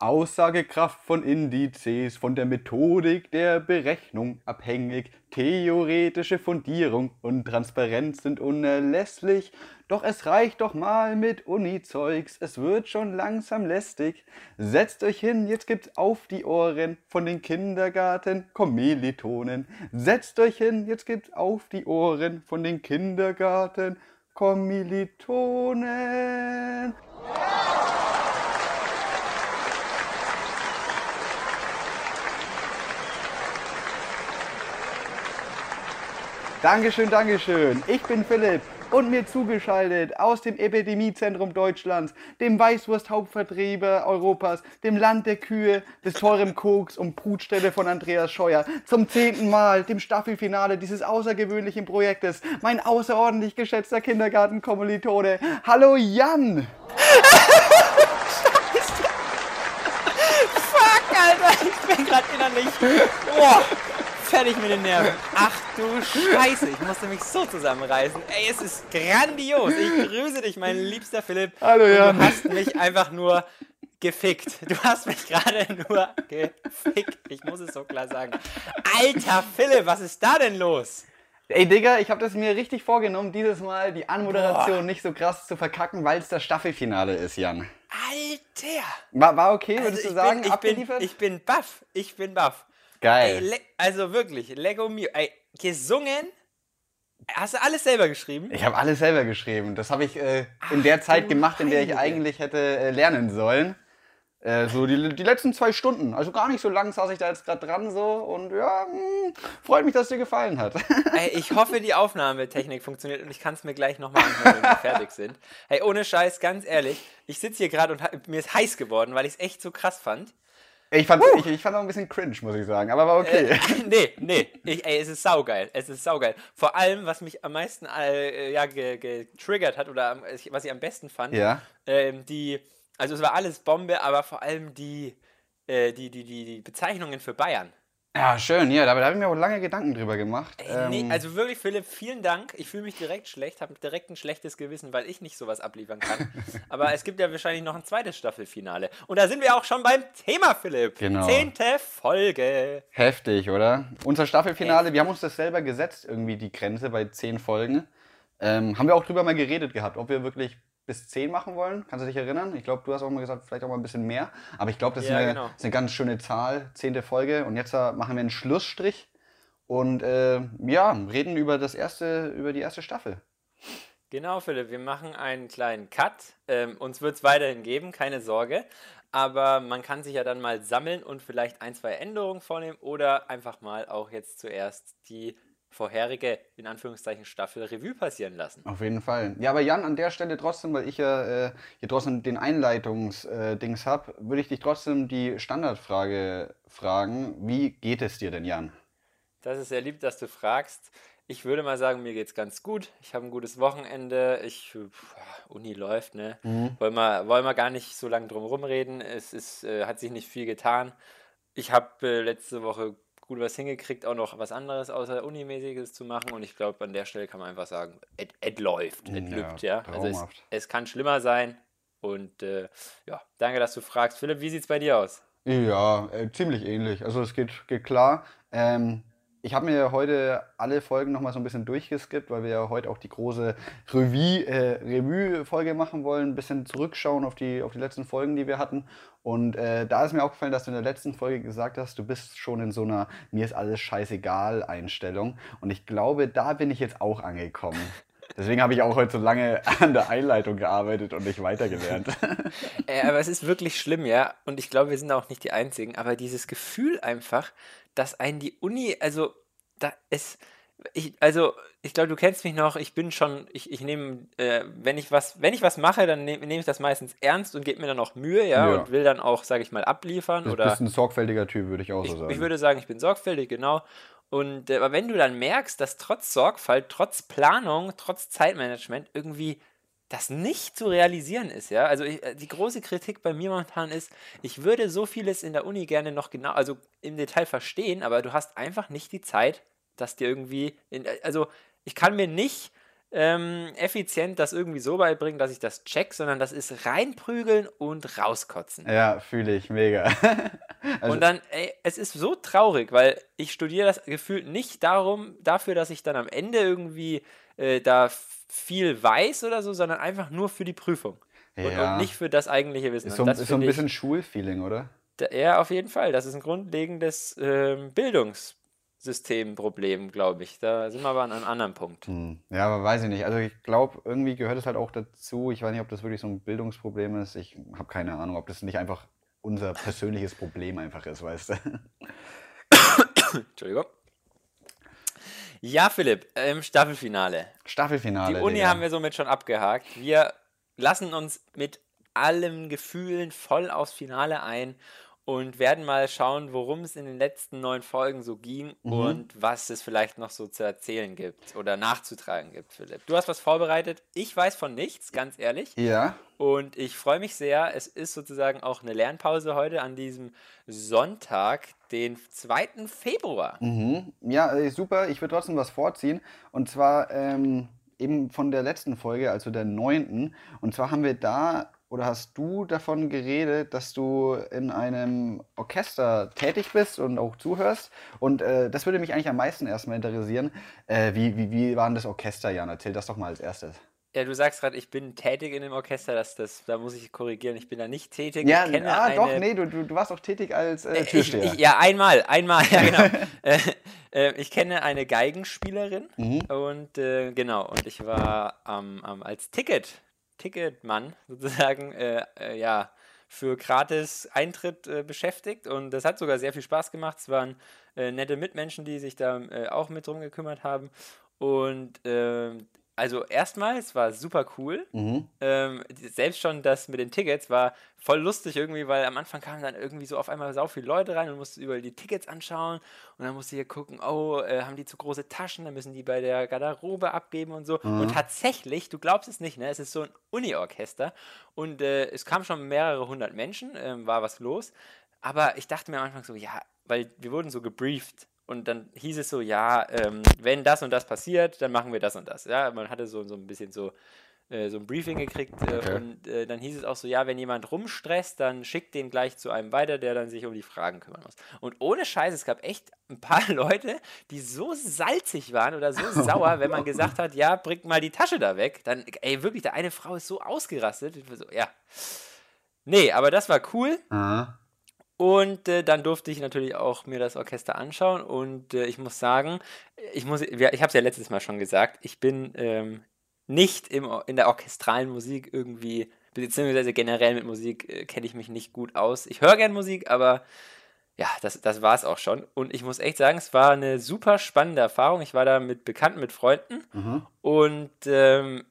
Aussagekraft von Indizes, von der Methodik der Berechnung abhängig. Theoretische Fundierung und Transparenz sind unerlässlich. Doch es reicht doch mal mit Uni-Zeugs, es wird schon langsam lästig. Setzt euch hin, jetzt gibt's auf die Ohren von den Kindergarten-Kommilitonen. Setzt euch hin, jetzt gibt's auf die Ohren von den Kindergarten-Kommilitonen. Dankeschön, Dankeschön. Ich bin Philipp und mir zugeschaltet aus dem Epidemiezentrum Deutschlands, dem Weißwurst-Hauptvertrieber Europas, dem Land der Kühe, des teuren Koks und Brutstelle von Andreas Scheuer, zum zehnten Mal, dem Staffelfinale dieses außergewöhnlichen Projektes, mein außerordentlich geschätzter Kindergartenkommilitone. Hallo Jan! Fuck, Alter, ich bin gerade innerlich. Boah fertig mit den Nerven. Ach du Scheiße, ich musste mich so zusammenreißen. Ey, es ist grandios. Ich grüße dich, mein liebster Philipp. Hallo Jan. Du hast mich einfach nur gefickt. Du hast mich gerade nur gefickt. Ich muss es so klar sagen. Alter Philipp, was ist da denn los? Ey, Digga, ich habe das mir richtig vorgenommen, dieses Mal die Anmoderation Boah. nicht so krass zu verkacken, weil es das Staffelfinale ist, Jan. Alter! War, war okay, würdest also du sagen? Bin, ich, bin, ich bin baff. Ich bin baff. Geil. Ey, also wirklich, Lego Mio. Ey, gesungen? Hast du alles selber geschrieben? Ich habe alles selber geschrieben. Das habe ich äh, in der Zeit gemacht, in der ich eigentlich hätte äh, lernen sollen. Äh, so die, die letzten zwei Stunden. Also gar nicht so lang saß ich da jetzt gerade dran so und ja, mh, hm, freut mich, dass es dir gefallen hat. Ey, ich hoffe, die Aufnahmetechnik funktioniert und ich kann es mir gleich nochmal anhören, wenn wir fertig sind. Hey, ohne Scheiß, ganz ehrlich, ich sitze hier gerade und mir ist heiß geworden, weil ich es echt so krass fand. Ich fand, uh. ich, ich fand auch ein bisschen cringe, muss ich sagen, aber war okay. Äh, nee, nee, ich, ey, es ist saugeil. Es ist saugeil. Vor allem, was mich am meisten äh, ja, getriggert hat oder was ich am besten fand, ja. ähm, die, also es war alles Bombe, aber vor allem die, äh, die, die, die, die Bezeichnungen für Bayern. Ja, schön, ja, da, da habe ich mir auch lange Gedanken drüber gemacht. Ey, nee, ähm, also wirklich, Philipp, vielen Dank. Ich fühle mich direkt schlecht, habe direkt ein schlechtes Gewissen, weil ich nicht sowas abliefern kann. Aber es gibt ja wahrscheinlich noch ein zweites Staffelfinale. Und da sind wir auch schon beim Thema, Philipp. Genau. Zehnte Folge. Heftig, oder? Unser Staffelfinale, Heftig. wir haben uns das selber gesetzt, irgendwie die Grenze bei zehn Folgen. Ähm, haben wir auch drüber mal geredet gehabt, ob wir wirklich bis 10 machen wollen. Kannst du dich erinnern? Ich glaube, du hast auch mal gesagt, vielleicht auch mal ein bisschen mehr. Aber ich glaube, das ja, ist, eine, genau. ist, eine, ganz schöne Zahl, zehnte Folge. Und jetzt äh, machen wir einen Schlussstrich und äh, ja, reden über das erste, über die erste Staffel. Genau, Philipp, wir machen einen kleinen Cut. Ähm, uns wird es weiterhin geben, keine Sorge. Aber man kann sich ja dann mal sammeln und vielleicht ein, zwei Änderungen vornehmen oder einfach mal auch jetzt zuerst die vorherige, in Anführungszeichen, Staffel Revue passieren lassen. Auf jeden Fall. Ja, aber Jan, an der Stelle trotzdem, weil ich ja äh, hier trotzdem den Einleitungsdings äh, habe, würde ich dich trotzdem die Standardfrage fragen. Wie geht es dir denn, Jan? Das ist sehr lieb, dass du fragst. Ich würde mal sagen, mir geht es ganz gut. Ich habe ein gutes Wochenende. Ich, pff, Uni läuft, ne? Mhm. Wollen, wir, wollen wir gar nicht so lange drum rumreden. Es ist, äh, hat sich nicht viel getan. Ich habe äh, letzte Woche gut was hingekriegt, auch noch was anderes außer Unimäßiges zu machen. Und ich glaube, an der Stelle kann man einfach sagen, es läuft, es ja, lübt, ja. Also es, es, kann schlimmer sein. Und äh, ja, danke, dass du fragst. Philipp, wie sieht es bei dir aus? Ja, äh, ziemlich ähnlich. Also es geht, geht klar. Ähm, ich habe mir heute alle Folgen nochmal so ein bisschen durchgeskippt, weil wir ja heute auch die große Revue-Folge äh, machen wollen, ein bisschen zurückschauen auf die, auf die letzten Folgen, die wir hatten. Und äh, da ist mir aufgefallen, dass du in der letzten Folge gesagt hast, du bist schon in so einer mir ist alles scheißegal Einstellung. Und ich glaube, da bin ich jetzt auch angekommen. Deswegen habe ich auch heute so lange an der Einleitung gearbeitet und nicht weitergelernt. äh, aber es ist wirklich schlimm, ja. Und ich glaube, wir sind auch nicht die Einzigen. Aber dieses Gefühl einfach, dass einen die Uni, also da ist, ich, also ich glaube, du kennst mich noch, ich bin schon, ich, ich nehme, äh, wenn ich was, wenn ich was mache, dann nehme nehm ich das meistens ernst und gebe mir dann auch Mühe, ja, ja. und will dann auch, sage ich mal, abliefern. Du bist ein sorgfältiger Typ, würde ich auch ich, so sagen. Ich würde sagen, ich bin sorgfältig, genau. Und äh, aber wenn du dann merkst, dass trotz Sorgfalt, trotz Planung, trotz Zeitmanagement irgendwie das nicht zu realisieren ist, ja. Also ich, äh, die große Kritik bei mir momentan ist, ich würde so vieles in der Uni gerne noch genau, also im Detail verstehen, aber du hast einfach nicht die Zeit, dass dir irgendwie, in, äh, also ich kann mir nicht ähm, effizient das irgendwie so beibringen, dass ich das check, sondern das ist reinprügeln und rauskotzen. Ja, fühle ich mega. also und dann, ey, es ist so traurig, weil ich studiere das gefühlt nicht darum, dafür, dass ich dann am Ende irgendwie äh, da viel weiß oder so, sondern einfach nur für die Prüfung. Ja. Und, und, nicht für das eigentliche Wissen. Ist so, ist so ein bisschen Schulfeeling, oder? Ja, auf jeden Fall. Das ist ein grundlegendes äh, Bildungs Systemproblem, glaube ich. Da sind wir aber an einem anderen Punkt. Hm. Ja, aber weiß ich nicht. Also ich glaube, irgendwie gehört es halt auch dazu. Ich weiß nicht, ob das wirklich so ein Bildungsproblem ist. Ich habe keine Ahnung, ob das nicht einfach unser persönliches Problem einfach ist, weißt du. Entschuldigung. Ja, Philipp, ähm, Staffelfinale. Staffelfinale. Die Uni Digga. haben wir somit schon abgehakt. Wir lassen uns mit allen Gefühlen voll aufs Finale ein und werden mal schauen, worum es in den letzten neun Folgen so ging mhm. und was es vielleicht noch so zu erzählen gibt oder nachzutragen gibt, Philipp. Du hast was vorbereitet. Ich weiß von nichts, ganz ehrlich. Ja. Und ich freue mich sehr. Es ist sozusagen auch eine Lernpause heute an diesem Sonntag, den 2. Februar. Mhm. Ja, äh, super. Ich würde trotzdem was vorziehen. Und zwar ähm, eben von der letzten Folge, also der neunten. Und zwar haben wir da oder hast du davon geredet, dass du in einem Orchester tätig bist und auch zuhörst? Und äh, das würde mich eigentlich am meisten erstmal interessieren. Äh, wie, wie, wie war denn das Orchester, Jan? Erzähl das doch mal als erstes. Ja, du sagst gerade, ich bin tätig in dem Orchester, das, das, da muss ich korrigieren, ich bin da nicht tätig. Ja, ich kenne ah, eine... doch, nee, du, du, warst auch tätig als äh, Türsteher. Ich, ich, ja, einmal, einmal, ja genau. Äh, äh, ich kenne eine Geigenspielerin mhm. und äh, genau, und ich war ähm, ähm, als Ticket Ticketmann sozusagen äh, äh, ja, für gratis Eintritt äh, beschäftigt und das hat sogar sehr viel Spaß gemacht. Es waren äh, nette Mitmenschen, die sich da äh, auch mit drum gekümmert haben und ähm, also erstmal, es war super cool. Mhm. Ähm, selbst schon das mit den Tickets war voll lustig irgendwie, weil am Anfang kamen dann irgendwie so auf einmal so viele Leute rein und mussten überall die Tickets anschauen und dann musste ich gucken, oh, äh, haben die zu große Taschen, dann müssen die bei der Garderobe abgeben und so. Mhm. Und tatsächlich, du glaubst es nicht, ne? Es ist so ein Uni-Orchester und äh, es kamen schon mehrere hundert Menschen, äh, war was los. Aber ich dachte mir am Anfang so, ja, weil wir wurden so gebrieft und dann hieß es so, ja, ähm, wenn das und das passiert, dann machen wir das und das. Ja, man hatte so, so ein bisschen so, äh, so ein Briefing gekriegt äh, okay. und äh, dann hieß es auch so, ja, wenn jemand rumstresst, dann schickt den gleich zu einem weiter, der dann sich um die Fragen kümmern muss. Und ohne Scheiß, es gab echt ein paar Leute, die so salzig waren oder so sauer, wenn man gesagt hat, ja, bringt mal die Tasche da weg. Dann, ey, wirklich, da eine Frau ist so ausgerastet. So, ja. Nee, aber das war cool. Aha. Und äh, dann durfte ich natürlich auch mir das Orchester anschauen und äh, ich muss sagen, ich muss, ich habe es ja letztes Mal schon gesagt, ich bin ähm, nicht im, in der orchestralen Musik irgendwie, beziehungsweise generell mit Musik äh, kenne ich mich nicht gut aus. Ich höre gern Musik, aber ja, das, das war es auch schon. Und ich muss echt sagen, es war eine super spannende Erfahrung. Ich war da mit Bekannten, mit Freunden mhm. und ähm,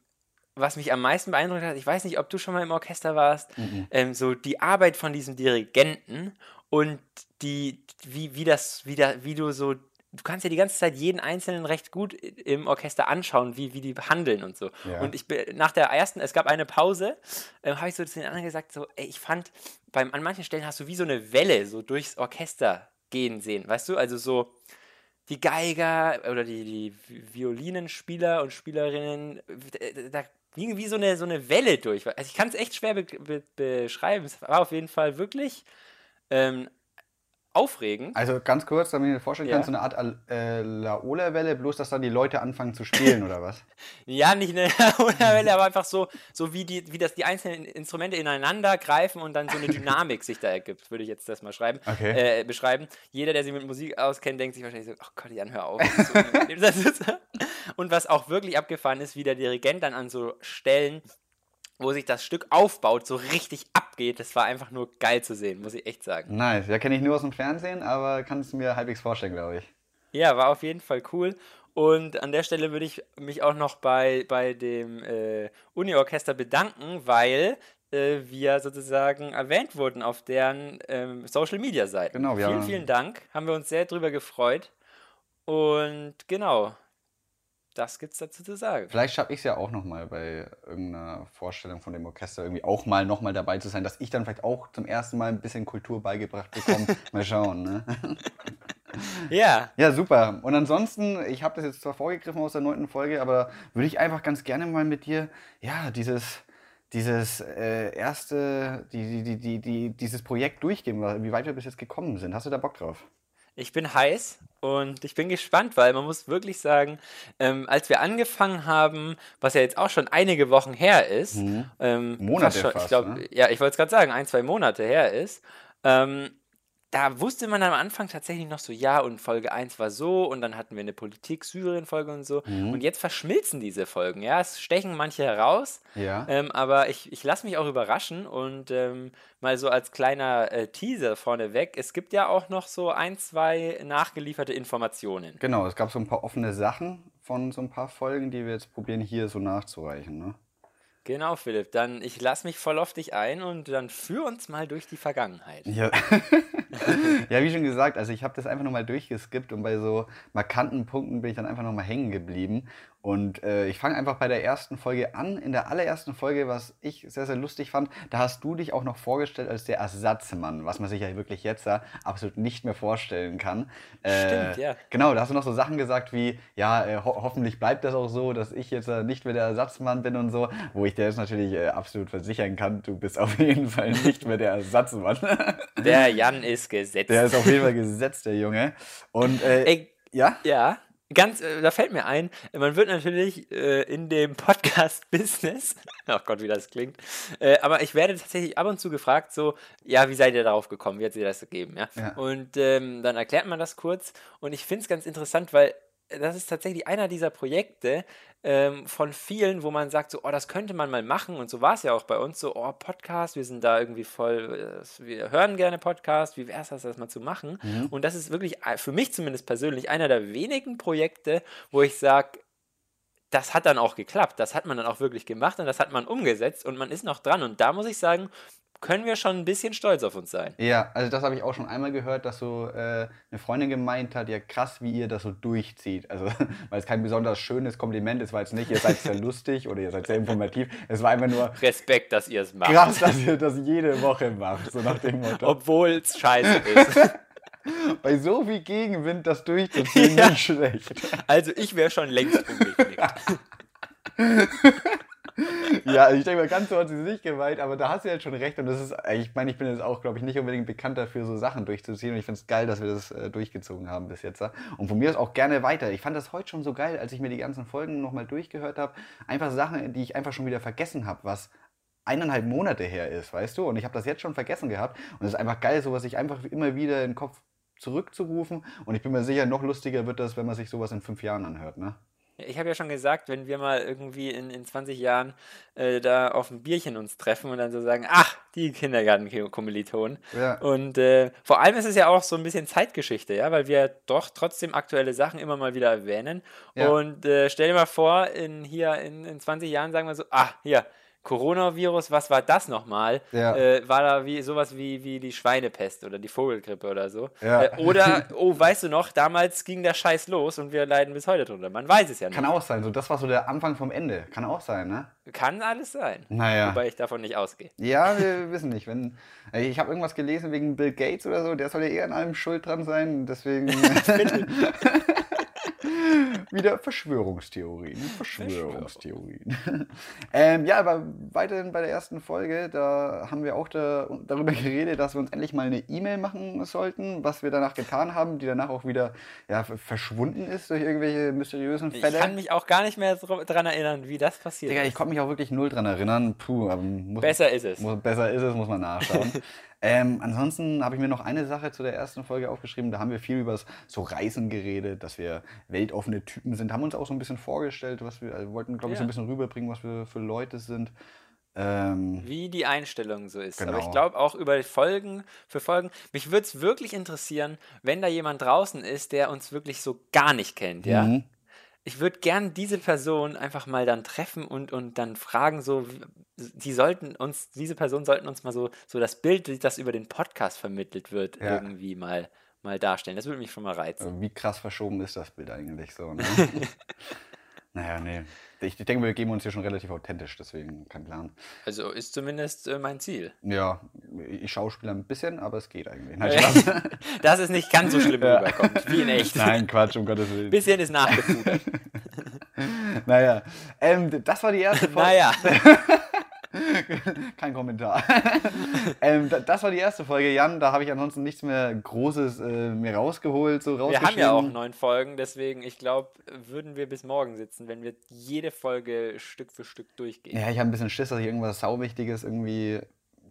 was mich am meisten beeindruckt hat, ich weiß nicht, ob du schon mal im Orchester warst, mhm. ähm, so die Arbeit von diesem Dirigenten und die, wie, wie das, wie, da, wie du so, du kannst ja die ganze Zeit jeden Einzelnen recht gut im Orchester anschauen, wie, wie die handeln und so. Ja. Und ich bin nach der ersten, es gab eine Pause, äh, habe ich so zu den anderen gesagt, so, ey, ich fand, beim, an manchen Stellen hast du wie so eine Welle so durchs Orchester gehen sehen, weißt du? Also so, die Geiger oder die, die Violinenspieler und Spielerinnen, da ging wie so eine, so eine Welle durch. Also ich kann es echt schwer be be beschreiben. Es war auf jeden Fall wirklich ähm, aufregend. Also ganz kurz, damit ich mir vorstellen kann, ja. so eine Art äh, Laola-Welle, bloß dass dann die Leute anfangen zu spielen oder was? ja, nicht eine Laola-Welle, aber einfach so, so wie, die, wie das die einzelnen Instrumente ineinander greifen und dann so eine Dynamik sich da ergibt, würde ich jetzt das mal schreiben, okay. äh, beschreiben. Jeder, der sich mit Musik auskennt, denkt sich wahrscheinlich so, ach Gott, Jan, hör auf. und was auch wirklich abgefahren ist, wie der Dirigent dann an so Stellen wo sich das Stück aufbaut, so richtig abgeht. Das war einfach nur geil zu sehen, muss ich echt sagen. Nice. Ja, kenne ich nur aus dem Fernsehen, aber kannst du mir halbwegs vorstellen, glaube ich. Ja, war auf jeden Fall cool. Und an der Stelle würde ich mich auch noch bei, bei dem äh, Uni-Orchester bedanken, weil äh, wir sozusagen erwähnt wurden auf deren ähm, Social-Media-Seiten. Genau, wir Vielen, vielen Dank. Haben wir uns sehr drüber gefreut. Und genau, das gibt es dazu zu sagen. Vielleicht schaffe ich es ja auch nochmal bei irgendeiner Vorstellung von dem Orchester irgendwie auch mal nochmal dabei zu sein, dass ich dann vielleicht auch zum ersten Mal ein bisschen Kultur beigebracht bekomme. mal schauen, ne? ja. Ja, super. Und ansonsten, ich habe das jetzt zwar vorgegriffen aus der neunten Folge, aber würde ich einfach ganz gerne mal mit dir, ja, dieses dieses äh, erste, die, die, die, die, dieses Projekt durchgehen, wie weit wir bis jetzt gekommen sind. Hast du da Bock drauf? Ich bin heiß und ich bin gespannt, weil man muss wirklich sagen, ähm, als wir angefangen haben, was ja jetzt auch schon einige Wochen her ist, mhm. ähm, Monate fast, schon, ich glaube, ne? ja, ich wollte es gerade sagen, ein, zwei Monate her ist, ähm, da wusste man am Anfang tatsächlich noch so, ja, und Folge 1 war so, und dann hatten wir eine Politik-Syrien-Folge und so. Mhm. Und jetzt verschmilzen diese Folgen, ja. Es stechen manche heraus, ja. ähm, aber ich, ich lasse mich auch überraschen und ähm, mal so als kleiner äh, Teaser vorneweg, es gibt ja auch noch so ein, zwei nachgelieferte Informationen. Genau, es gab so ein paar offene Sachen von so ein paar Folgen, die wir jetzt probieren hier so nachzureichen, ne? Genau, Philipp. Dann ich lasse mich voll auf dich ein und dann führ uns mal durch die Vergangenheit. Ja, ja wie schon gesagt, also ich habe das einfach nochmal durchgeskippt und bei so markanten Punkten bin ich dann einfach nochmal hängen geblieben. Und äh, ich fange einfach bei der ersten Folge an. In der allerersten Folge, was ich sehr, sehr lustig fand, da hast du dich auch noch vorgestellt als der Ersatzmann, was man sich ja wirklich jetzt ja absolut nicht mehr vorstellen kann. Äh, Stimmt, ja. Genau, da hast du noch so Sachen gesagt wie, ja, äh, ho hoffentlich bleibt das auch so, dass ich jetzt äh, nicht mehr der Ersatzmann bin und so, wo ich dir jetzt natürlich äh, absolut versichern kann, du bist auf jeden Fall nicht mehr der Ersatzmann. der Jan ist gesetzt. Der ist auf jeden Fall gesetzt, der Junge. Und, Ey, ja? Ja. Ganz, äh, da fällt mir ein, man wird natürlich äh, in dem Podcast-Business, ach Gott, wie das klingt, äh, aber ich werde tatsächlich ab und zu gefragt, so, ja, wie seid ihr darauf gekommen, wie hat sie das gegeben, ja? ja. Und ähm, dann erklärt man das kurz und ich finde es ganz interessant, weil das ist tatsächlich einer dieser Projekte ähm, von vielen, wo man sagt, so, oh, das könnte man mal machen. Und so war es ja auch bei uns, so, oh, Podcast, wir sind da irgendwie voll, äh, wir hören gerne Podcast, wie wäre es das, das mal zu machen? Mhm. Und das ist wirklich für mich zumindest persönlich einer der wenigen Projekte, wo ich sage, das hat dann auch geklappt. Das hat man dann auch wirklich gemacht und das hat man umgesetzt und man ist noch dran. Und da muss ich sagen, können wir schon ein bisschen stolz auf uns sein. Ja, also das habe ich auch schon einmal gehört, dass so äh, eine Freundin gemeint hat, ja krass, wie ihr das so durchzieht. Also, weil es kein besonders schönes Kompliment ist, weil es nicht, ihr seid sehr lustig oder ihr seid sehr informativ. Es war einfach nur Respekt, dass ihr es macht. Krass, dass ihr das jede Woche macht, so nach dem Motto. Obwohl es scheiße ist. Bei so viel Gegenwind das durchzuziehen, ja. nicht schlecht. Also ich wäre schon längst umgeknickt. ja, ich denke mal, ganz so hat sie sich gemeint, aber da hast du jetzt schon recht. Und das ist, ich meine, ich bin jetzt auch, glaube ich, nicht unbedingt bekannt dafür, so Sachen durchzuziehen. Und ich finde es geil, dass wir das äh, durchgezogen haben bis jetzt. Und von mir aus auch gerne weiter. Ich fand das heute schon so geil, als ich mir die ganzen Folgen nochmal durchgehört habe. Einfach Sachen, die ich einfach schon wieder vergessen habe, was eineinhalb Monate her ist, weißt du? Und ich habe das jetzt schon vergessen gehabt. Und es ist einfach geil, sowas sich einfach immer wieder in den Kopf zurückzurufen. Und ich bin mir sicher, noch lustiger wird das, wenn man sich sowas in fünf Jahren anhört, ne? Ich habe ja schon gesagt, wenn wir mal irgendwie in, in 20 Jahren äh, da auf ein Bierchen uns treffen und dann so sagen, ach, die Kindergartenkommilitonen. Ja. Und äh, vor allem ist es ja auch so ein bisschen Zeitgeschichte, ja, weil wir doch trotzdem aktuelle Sachen immer mal wieder erwähnen. Ja. Und äh, stell dir mal vor, in, hier in, in 20 Jahren sagen wir so, ah, hier, Coronavirus, was war das nochmal? Ja. Äh, war da wie sowas wie, wie die Schweinepest oder die Vogelgrippe oder so? Ja. Äh, oder, oh, weißt du noch, damals ging der Scheiß los und wir leiden bis heute drunter. Man weiß es ja nicht. Kann auch sein, so das war so der Anfang vom Ende. Kann auch sein, ne? Kann alles sein. Naja. Wobei ich davon nicht ausgehe. Ja, wir wissen nicht. Wenn, äh, ich habe irgendwas gelesen wegen Bill Gates oder so, der soll ja eher an allem schuld dran sein, deswegen. Wieder Verschwörungstheorien. Verschwörungstheorien. ähm, ja, aber weiterhin bei der ersten Folge, da haben wir auch da, darüber geredet, dass wir uns endlich mal eine E-Mail machen sollten, was wir danach getan haben, die danach auch wieder ja, verschwunden ist durch irgendwelche mysteriösen Fälle. Ich kann mich auch gar nicht mehr daran erinnern, wie das passiert Digga, ist. Ich konnte mich auch wirklich null daran erinnern. Puh, muss, besser ist es. Muss, besser ist es, muss man nachschauen. Ähm, ansonsten habe ich mir noch eine Sache zu der ersten Folge aufgeschrieben. Da haben wir viel über so Reisen geredet, dass wir weltoffene Typen sind. Haben uns auch so ein bisschen vorgestellt, was wir also wollten, glaube ich, ja. so ein bisschen rüberbringen, was wir für Leute sind. Ähm, Wie die Einstellung so ist. Genau. Aber ich glaube auch über Folgen, für Folgen, mich würde es wirklich interessieren, wenn da jemand draußen ist, der uns wirklich so gar nicht kennt, ja. Mhm ich würde gern diese Person einfach mal dann treffen und, und dann fragen, so, die sollten uns, diese Person sollten uns mal so, so das Bild, das über den Podcast vermittelt wird, ja. irgendwie mal, mal darstellen. Das würde mich schon mal reizen. Wie krass verschoben ist das Bild eigentlich so? Ne? naja, nee. Ich denke, wir geben uns hier schon relativ authentisch, deswegen kein Plan. Also ist zumindest äh, mein Ziel. Ja, ich schauspiele ein bisschen, aber es geht eigentlich. Nein. Dass es nicht ganz so schlimm Ja. rüberkommt, wie in echt. Nein, Quatsch, um Gottes Willen. Bisschen ist nachgepudert. Naja, ähm, das war die erste Folge. naja, Kein Kommentar. ähm, da- das war die erste Folge, Jan. Da habe ich ansonsten nichts mehr Großes äh, mir rausgeholt, so wir haben ja auch neun Folgen, deswegen, ich glaube, würden wir bis morgen sitzen, wenn wir jede Folge Stück für Stück durchgehen. Ja, ich habe ein bisschen Schiss, dass ich irgendwas Sauwichtiges irgendwie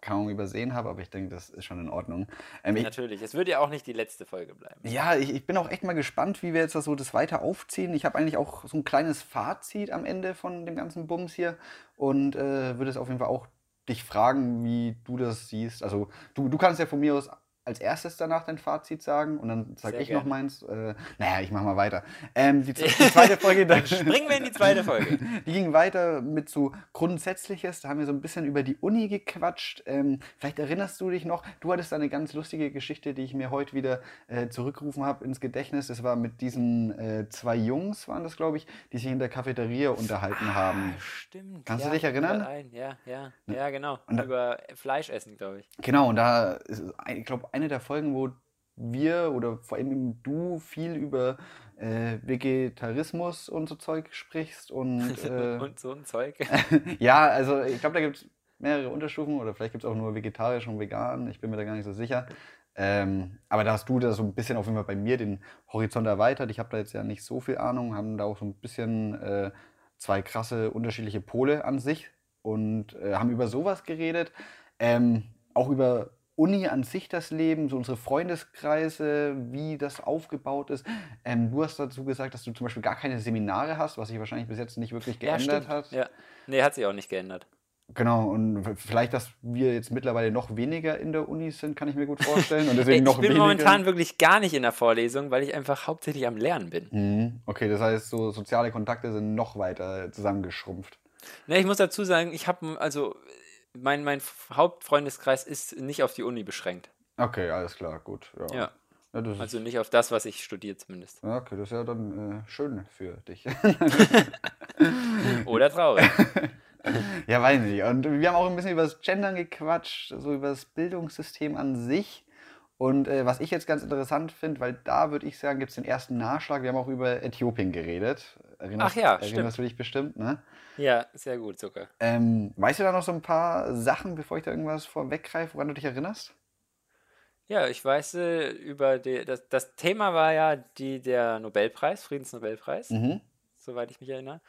kaum übersehen habe, aber ich denke, das ist schon in Ordnung. Ähm, ich, Natürlich, es wird ja auch nicht die letzte Folge bleiben. ja, ich, ich bin auch echt mal gespannt, wie wir jetzt das so das weiter aufziehen. Ich habe eigentlich auch so ein kleines Fazit am Ende von dem ganzen Bums hier und äh, würde es auf jeden Fall auch dich fragen, wie du das siehst. Also du, du kannst ja von mir aus als erstes danach dein Fazit sagen und dann sage ich noch gerne. meins. Äh, naja, ich mache mal weiter. Ähm, die, die zweite Folge, dann, Springen wir in die zweite Folge. die ging weiter mit so Grundsätzliches. Da haben wir so ein bisschen über die Uni gequatscht. Ähm, vielleicht erinnerst du dich noch, du hattest da eine ganz lustige Geschichte, die ich mir heute wieder äh, zurückgerufen habe ins Gedächtnis. Das war mit diesen äh, zwei Jungs, waren das, glaube ich, die sich in der Cafeteria unterhalten haben. Ah, stimmt. Kannst du ja, dich erinnern? Ein. Ja, ja, ja, genau. Und da- Über Fleisch essen, glaube ich. Genau, und da ist, ich glaube, eine der Folgen, wo wir oder vor allem du viel über äh, Vegetarismus und so Zeug sprichst und, äh, Und so ein Zeug. ja, also ich glaube, da gibt es mehrere Unterstufen oder vielleicht gibt es auch nur vegetarisch und vegan. Ich bin mir da gar nicht so sicher. Ähm, aber da hast du da so ein bisschen auf jeden Fall bei mir den Horizont erweitert. Ich habe da jetzt ja nicht so viel Ahnung, haben da auch so ein bisschen äh, zwei krasse unterschiedliche Pole an sich und äh, haben über sowas geredet. Ähm, auch über Uni an sich das Leben, so unsere Freundeskreise, wie das aufgebaut ist. Ähm, du hast dazu gesagt, dass du zum Beispiel gar keine Seminare hast, was sich wahrscheinlich bis jetzt nicht wirklich Ja, geändert stimmt. hat. Ja. Nee, hat sich auch nicht geändert. Genau, und vielleicht, dass wir jetzt mittlerweile noch weniger in der Uni sind, kann ich mir gut vorstellen. Und deswegen ich noch bin weniger. momentan wirklich gar nicht in der Vorlesung, weil ich einfach hauptsächlich am Lernen bin. Mhm. Okay, das heißt, so soziale Kontakte sind noch weiter zusammengeschrumpft. Ne, ich muss dazu sagen, ich habe, also, mein, mein Hauptfreundeskreis ist nicht auf die Uni beschränkt. Okay, alles klar, gut. Ja. Ja. Ja, Also nicht auf das, was ich studiere zumindest. okay, das ist ja dann äh, schön für dich. Oder traurig. ja, weiß nicht. Und wir haben auch ein bisschen über das Gendern gequatscht, so über das Bildungssystem an sich. Und äh, was ich jetzt ganz interessant finde, weil da würde ich sagen, gibt es den ersten Nachschlag. Wir haben auch über Äthiopien geredet. Erinnerst, Ach ja, erinnerst du dich bestimmt, ne? ja, sehr gut, Zucker. Ähm, weißt du da noch so ein paar Sachen, bevor ich da irgendwas vorweggreife, woran du dich erinnerst? Ja, ich weiß äh, über die, das, das Thema war ja die, der Nobelpreis, Friedensnobelpreis, Mhm. soweit ich mich erinnere.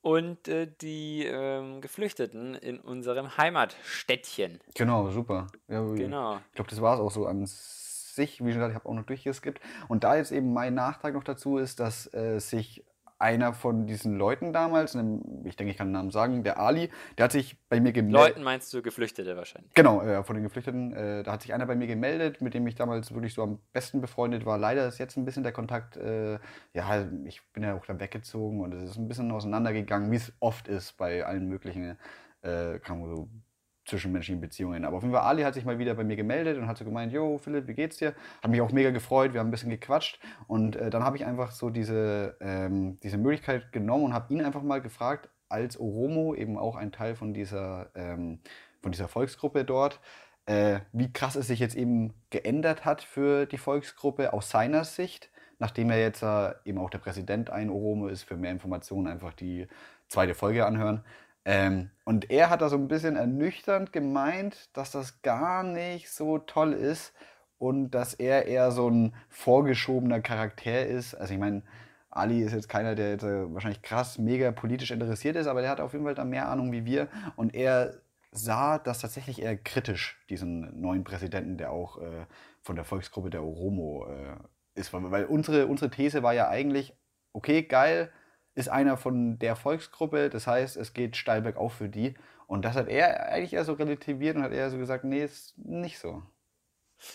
Und äh, die ähm, Geflüchteten in unserem Heimatstädtchen. Genau, super. Ja, Genau. Ich glaube, das war es auch so an sich. Wie schon gesagt, ich habe auch noch durchgeskippt. Und da jetzt eben mein Nachtrag noch dazu ist, dass äh, sich einer von diesen Leuten damals, ich denke, ich kann den Namen sagen, der Ali, der hat sich bei mir gemeldet. Leuten meinst du Geflüchtete wahrscheinlich. Genau, äh, von den Geflüchteten. Äh, da hat sich einer bei mir gemeldet, mit dem ich damals wirklich so am besten befreundet war. Leider ist jetzt ein bisschen der Kontakt, äh, ja, ich bin ja auch dann weggezogen und es ist ein bisschen auseinandergegangen, wie es oft ist bei allen möglichen äh, so zwischenmenschlichen Beziehungen. Aber auf jeden Fall, Ali hat sich mal wieder bei mir gemeldet und hat so gemeint, Jo, Philipp, wie geht's dir? Hat mich auch mega gefreut, wir haben ein bisschen gequatscht und äh, dann habe ich einfach so diese, ähm, diese Möglichkeit genommen und habe ihn einfach mal gefragt, als Oromo, eben auch ein Teil von dieser, ähm, von dieser Volksgruppe dort, äh, wie krass es sich jetzt eben geändert hat für die Volksgruppe aus seiner Sicht, nachdem er jetzt äh, eben auch der Präsident ein Oromo ist, für mehr Informationen einfach die zweite Folge anhören. Ähm, und er hat da so ein bisschen ernüchternd gemeint, dass das gar nicht so toll ist und dass er eher so ein vorgeschobener Charakter ist. Also ich meine, Ali ist jetzt keiner, der jetzt äh, wahrscheinlich krass, mega politisch interessiert ist, aber der hat auf jeden Fall da mehr Ahnung wie wir. Und er sah das tatsächlich eher kritisch, diesen neuen Präsidenten, der auch äh, von der Volksgruppe der Oromo äh, ist. Weil, unsere, unsere These war ja eigentlich, okay, geil, ist einer von der Volksgruppe, das heißt, es geht steil bergauf für die. Und das hat er eigentlich eher so relativiert und hat eher so gesagt, nee, ist nicht so.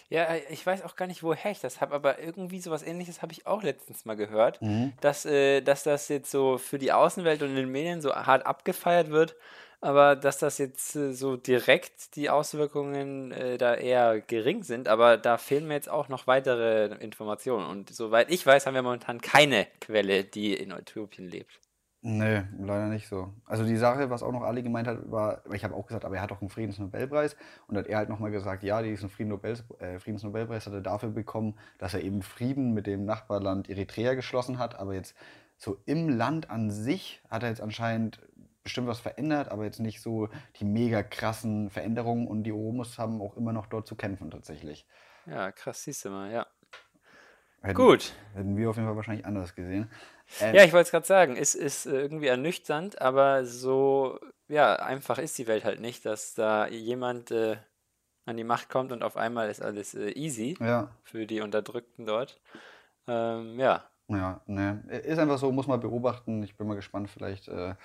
Ja, äh, ich weiß auch gar nicht, woher ich das habe, aber irgendwie sowas ähnliches habe ich auch letztens mal gehört, dass, äh, dass das jetzt so für die Außenwelt und in den Medien so hart abgefeiert wird, aber dass das jetzt äh, so direkt die Auswirkungen äh, da eher gering sind, aber da fehlen mir jetzt auch noch weitere Informationen. Und soweit ich weiß, haben wir momentan keine Quelle, die in Äthiopien lebt. Nee, leider nicht so. Also die Sache, was auch noch Ali gemeint hat, war, ich habe auch gesagt, aber er hat doch einen Friedensnobelpreis. Und hat er halt nochmal gesagt, ja, diesen Friedensnobel, äh, Friedensnobelpreis hat er dafür bekommen, dass er eben Frieden mit dem Nachbarland Eritrea geschlossen hat. Aber jetzt so im Land an sich hat er jetzt anscheinend bestimmt was verändert, aber jetzt nicht so die mega krassen Veränderungen. Und die Oromos haben auch immer noch dort zu kämpfen tatsächlich. Ja, krass, siehst du mal, ja. Hätten, Gut. Hätten wir auf jeden Fall wahrscheinlich anders gesehen. Ähm, ja, ich wollte es gerade sagen, es ist irgendwie ernüchternd, aber so ja, einfach ist die Welt halt nicht, dass da jemand äh, an die Macht kommt und auf einmal ist alles äh, easy ja. für die Unterdrückten dort. Ähm, ja. Ja, ne. Ist einfach so, muss man beobachten. Ich bin mal gespannt, vielleicht. Äh,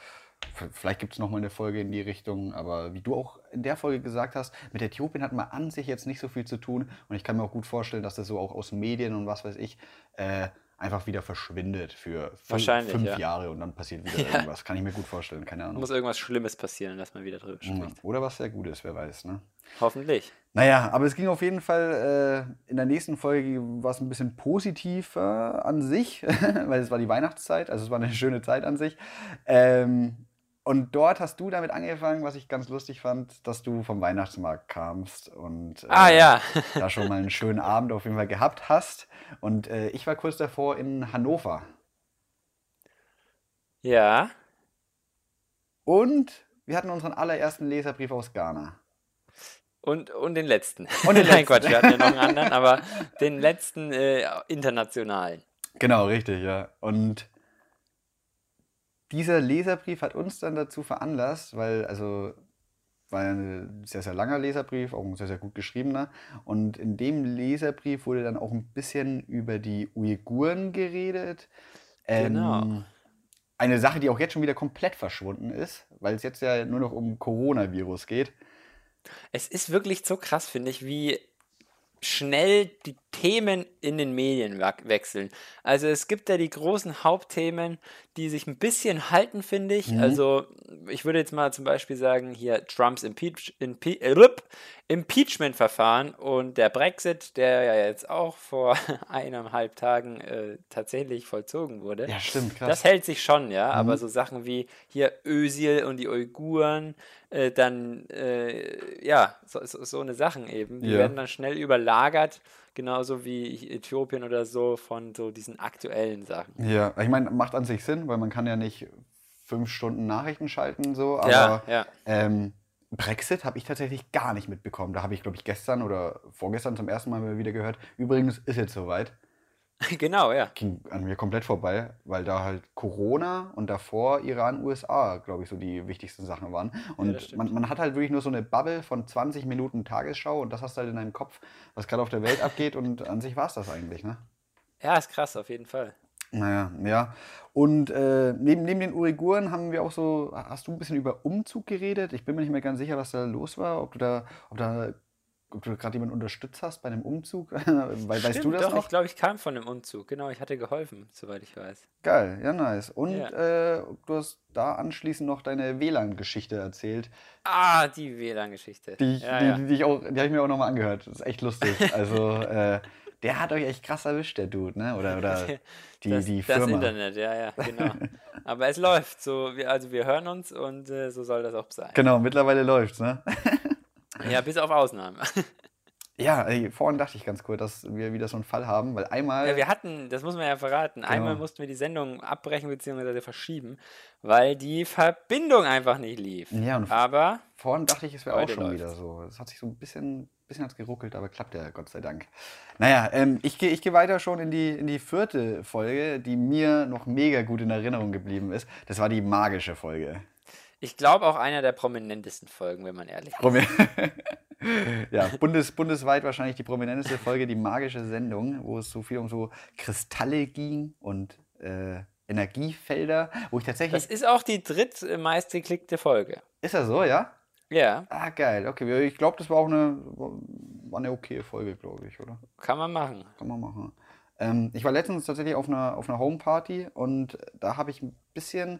Vielleicht gibt es nochmal eine Folge in die Richtung, aber wie du auch in der Folge gesagt hast, mit Äthiopien hat man an sich jetzt nicht so viel zu tun und ich kann mir auch gut vorstellen, dass das so auch aus Medien und was weiß ich äh, einfach wieder verschwindet für fünf, fünf ja. Jahre und dann passiert wieder ja. irgendwas. Kann ich mir gut vorstellen, keine Ahnung. Muss irgendwas Schlimmes passieren, dass man wieder drüber spricht. Ja. Oder was sehr Gutes, wer weiß. Ne? Hoffentlich. Naja, aber es ging auf jeden Fall äh, in der nächsten Folge was ein bisschen positiver an sich, weil es war die Weihnachtszeit, also es war eine schöne Zeit an sich. Ähm, und dort hast du damit angefangen, was ich ganz lustig fand, dass du vom Weihnachtsmarkt kamst und äh, ah, ja. da schon mal einen schönen Abend auf jeden Fall gehabt hast. Und äh, ich war kurz davor in Hannover. Ja. Und wir hatten unseren allerersten Leserbrief aus Ghana. Und, und den letzten. Und den letzten. Nein, Quatsch, wir hatten ja noch einen anderen, aber den letzten äh, internationalen. Genau, richtig, ja. Und dieser Leserbrief hat uns dann dazu veranlasst, weil, also, war ein sehr, sehr langer Leserbrief, auch ein sehr, sehr gut geschriebener. Und in dem Leserbrief wurde dann auch ein bisschen über die Uiguren geredet. Ähm, genau. Eine Sache, die auch jetzt schon wieder komplett verschwunden ist, weil es jetzt ja nur noch um Coronavirus geht. Es ist wirklich so krass, finde ich, wie schnell die Themen in den Medien wechseln. Also es gibt ja die großen Hauptthemen, die sich ein bisschen halten, finde ich. Mhm. Also ich würde jetzt mal zum Beispiel sagen, hier Trumps Impeach Impe äh, Impeachment-Verfahren und der Brexit, der ja jetzt auch vor eineinhalb Tagen äh, tatsächlich vollzogen wurde. Ja, stimmt, krass. Das hält sich schon, ja. Mhm. Aber so Sachen wie hier Ösil und die Uiguren, äh, dann, äh, ja, so, so, so, eine Sachen eben, die ja. werden dann schnell überlagert genauso wie Äthiopien oder so von so diesen aktuellen Sachen. Ja, ich meine, macht an sich Sinn, weil man kann ja nicht fünf Stunden Nachrichten schalten, so, aber ja, ja. Ähm, Brexit habe ich tatsächlich gar nicht mitbekommen. Da habe ich, glaube ich, gestern oder vorgestern zum ersten Mal wieder gehört. Übrigens ist jetzt soweit. Genau, ja. Ging an mir komplett vorbei, weil da halt Corona und davor Iran, USA, glaube ich, so die wichtigsten Sachen waren. Und ja, man, man hat halt wirklich nur so eine Bubble von 20 Minuten Tagesschau und das hast du halt in deinem Kopf, was gerade auf der Welt abgeht und an sich war es das eigentlich, ne? Ja, ist krass, auf jeden Fall. Naja, ja. Und äh, neben, neben den Uiguren haben wir auch so, hast du ein bisschen über Umzug geredet? Ich bin mir nicht mehr ganz sicher, was da los war, ob du da, ob da ob du gerade jemanden unterstützt hast bei einem Umzug? Weißt du das doch, noch? ich glaube, ich kam von einem Umzug. Genau, ich hatte geholfen, soweit ich weiß. Geil, ja, nice. Und ja. Äh, du hast da anschließend noch deine WLAN-Geschichte erzählt. Ah, die WLAN-Geschichte. Die, ja, die, ja. die, die, die habe ich mir auch nochmal angehört. Das ist echt lustig. Also, äh, der hat euch echt krass erwischt, der Dude, ne? Oder, oder die, das, die Firma. Das Internet, ja, ja, genau. Aber es läuft. So, wir, also wir hören uns und äh, so soll das auch sein. Genau, mittlerweile läuft's, ne? Ja, bis auf Ausnahmen. Ja, ey, vorhin dachte ich ganz kurz, dass wir wieder so einen Fall haben, weil einmal. Ja, wir hatten, das muss man ja verraten, genau. einmal mussten wir die Sendung abbrechen bzw. verschieben, weil die Verbindung einfach nicht lief. Ja, und aber vorhin dachte ich, es wäre auch schon läuft's. wieder so. Es hat sich so ein bisschen, bisschen hat's geruckelt, aber klappt ja, Gott sei Dank. Naja, ähm, ich gehe ich geh weiter schon in die, in die vierte Folge, die mir noch mega gut in Erinnerung geblieben ist. Das war die magische Folge. Ich glaube auch einer der prominentesten Folgen, wenn man ehrlich ist. ja, bundes, bundesweit wahrscheinlich die prominenteste Folge, die magische Sendung, wo es so viel um so Kristalle ging und äh, Energiefelder, wo ich tatsächlich. Das ist auch die drittmeist geklickte Folge. Ist das so, ja? Ja. Ah, geil. Okay, ich glaube, das war auch eine, war eine okay Folge, glaube ich, oder? Kann man machen. Kann man machen. Ähm, ich war letztens tatsächlich auf einer, auf einer Homeparty und da habe ich ein bisschen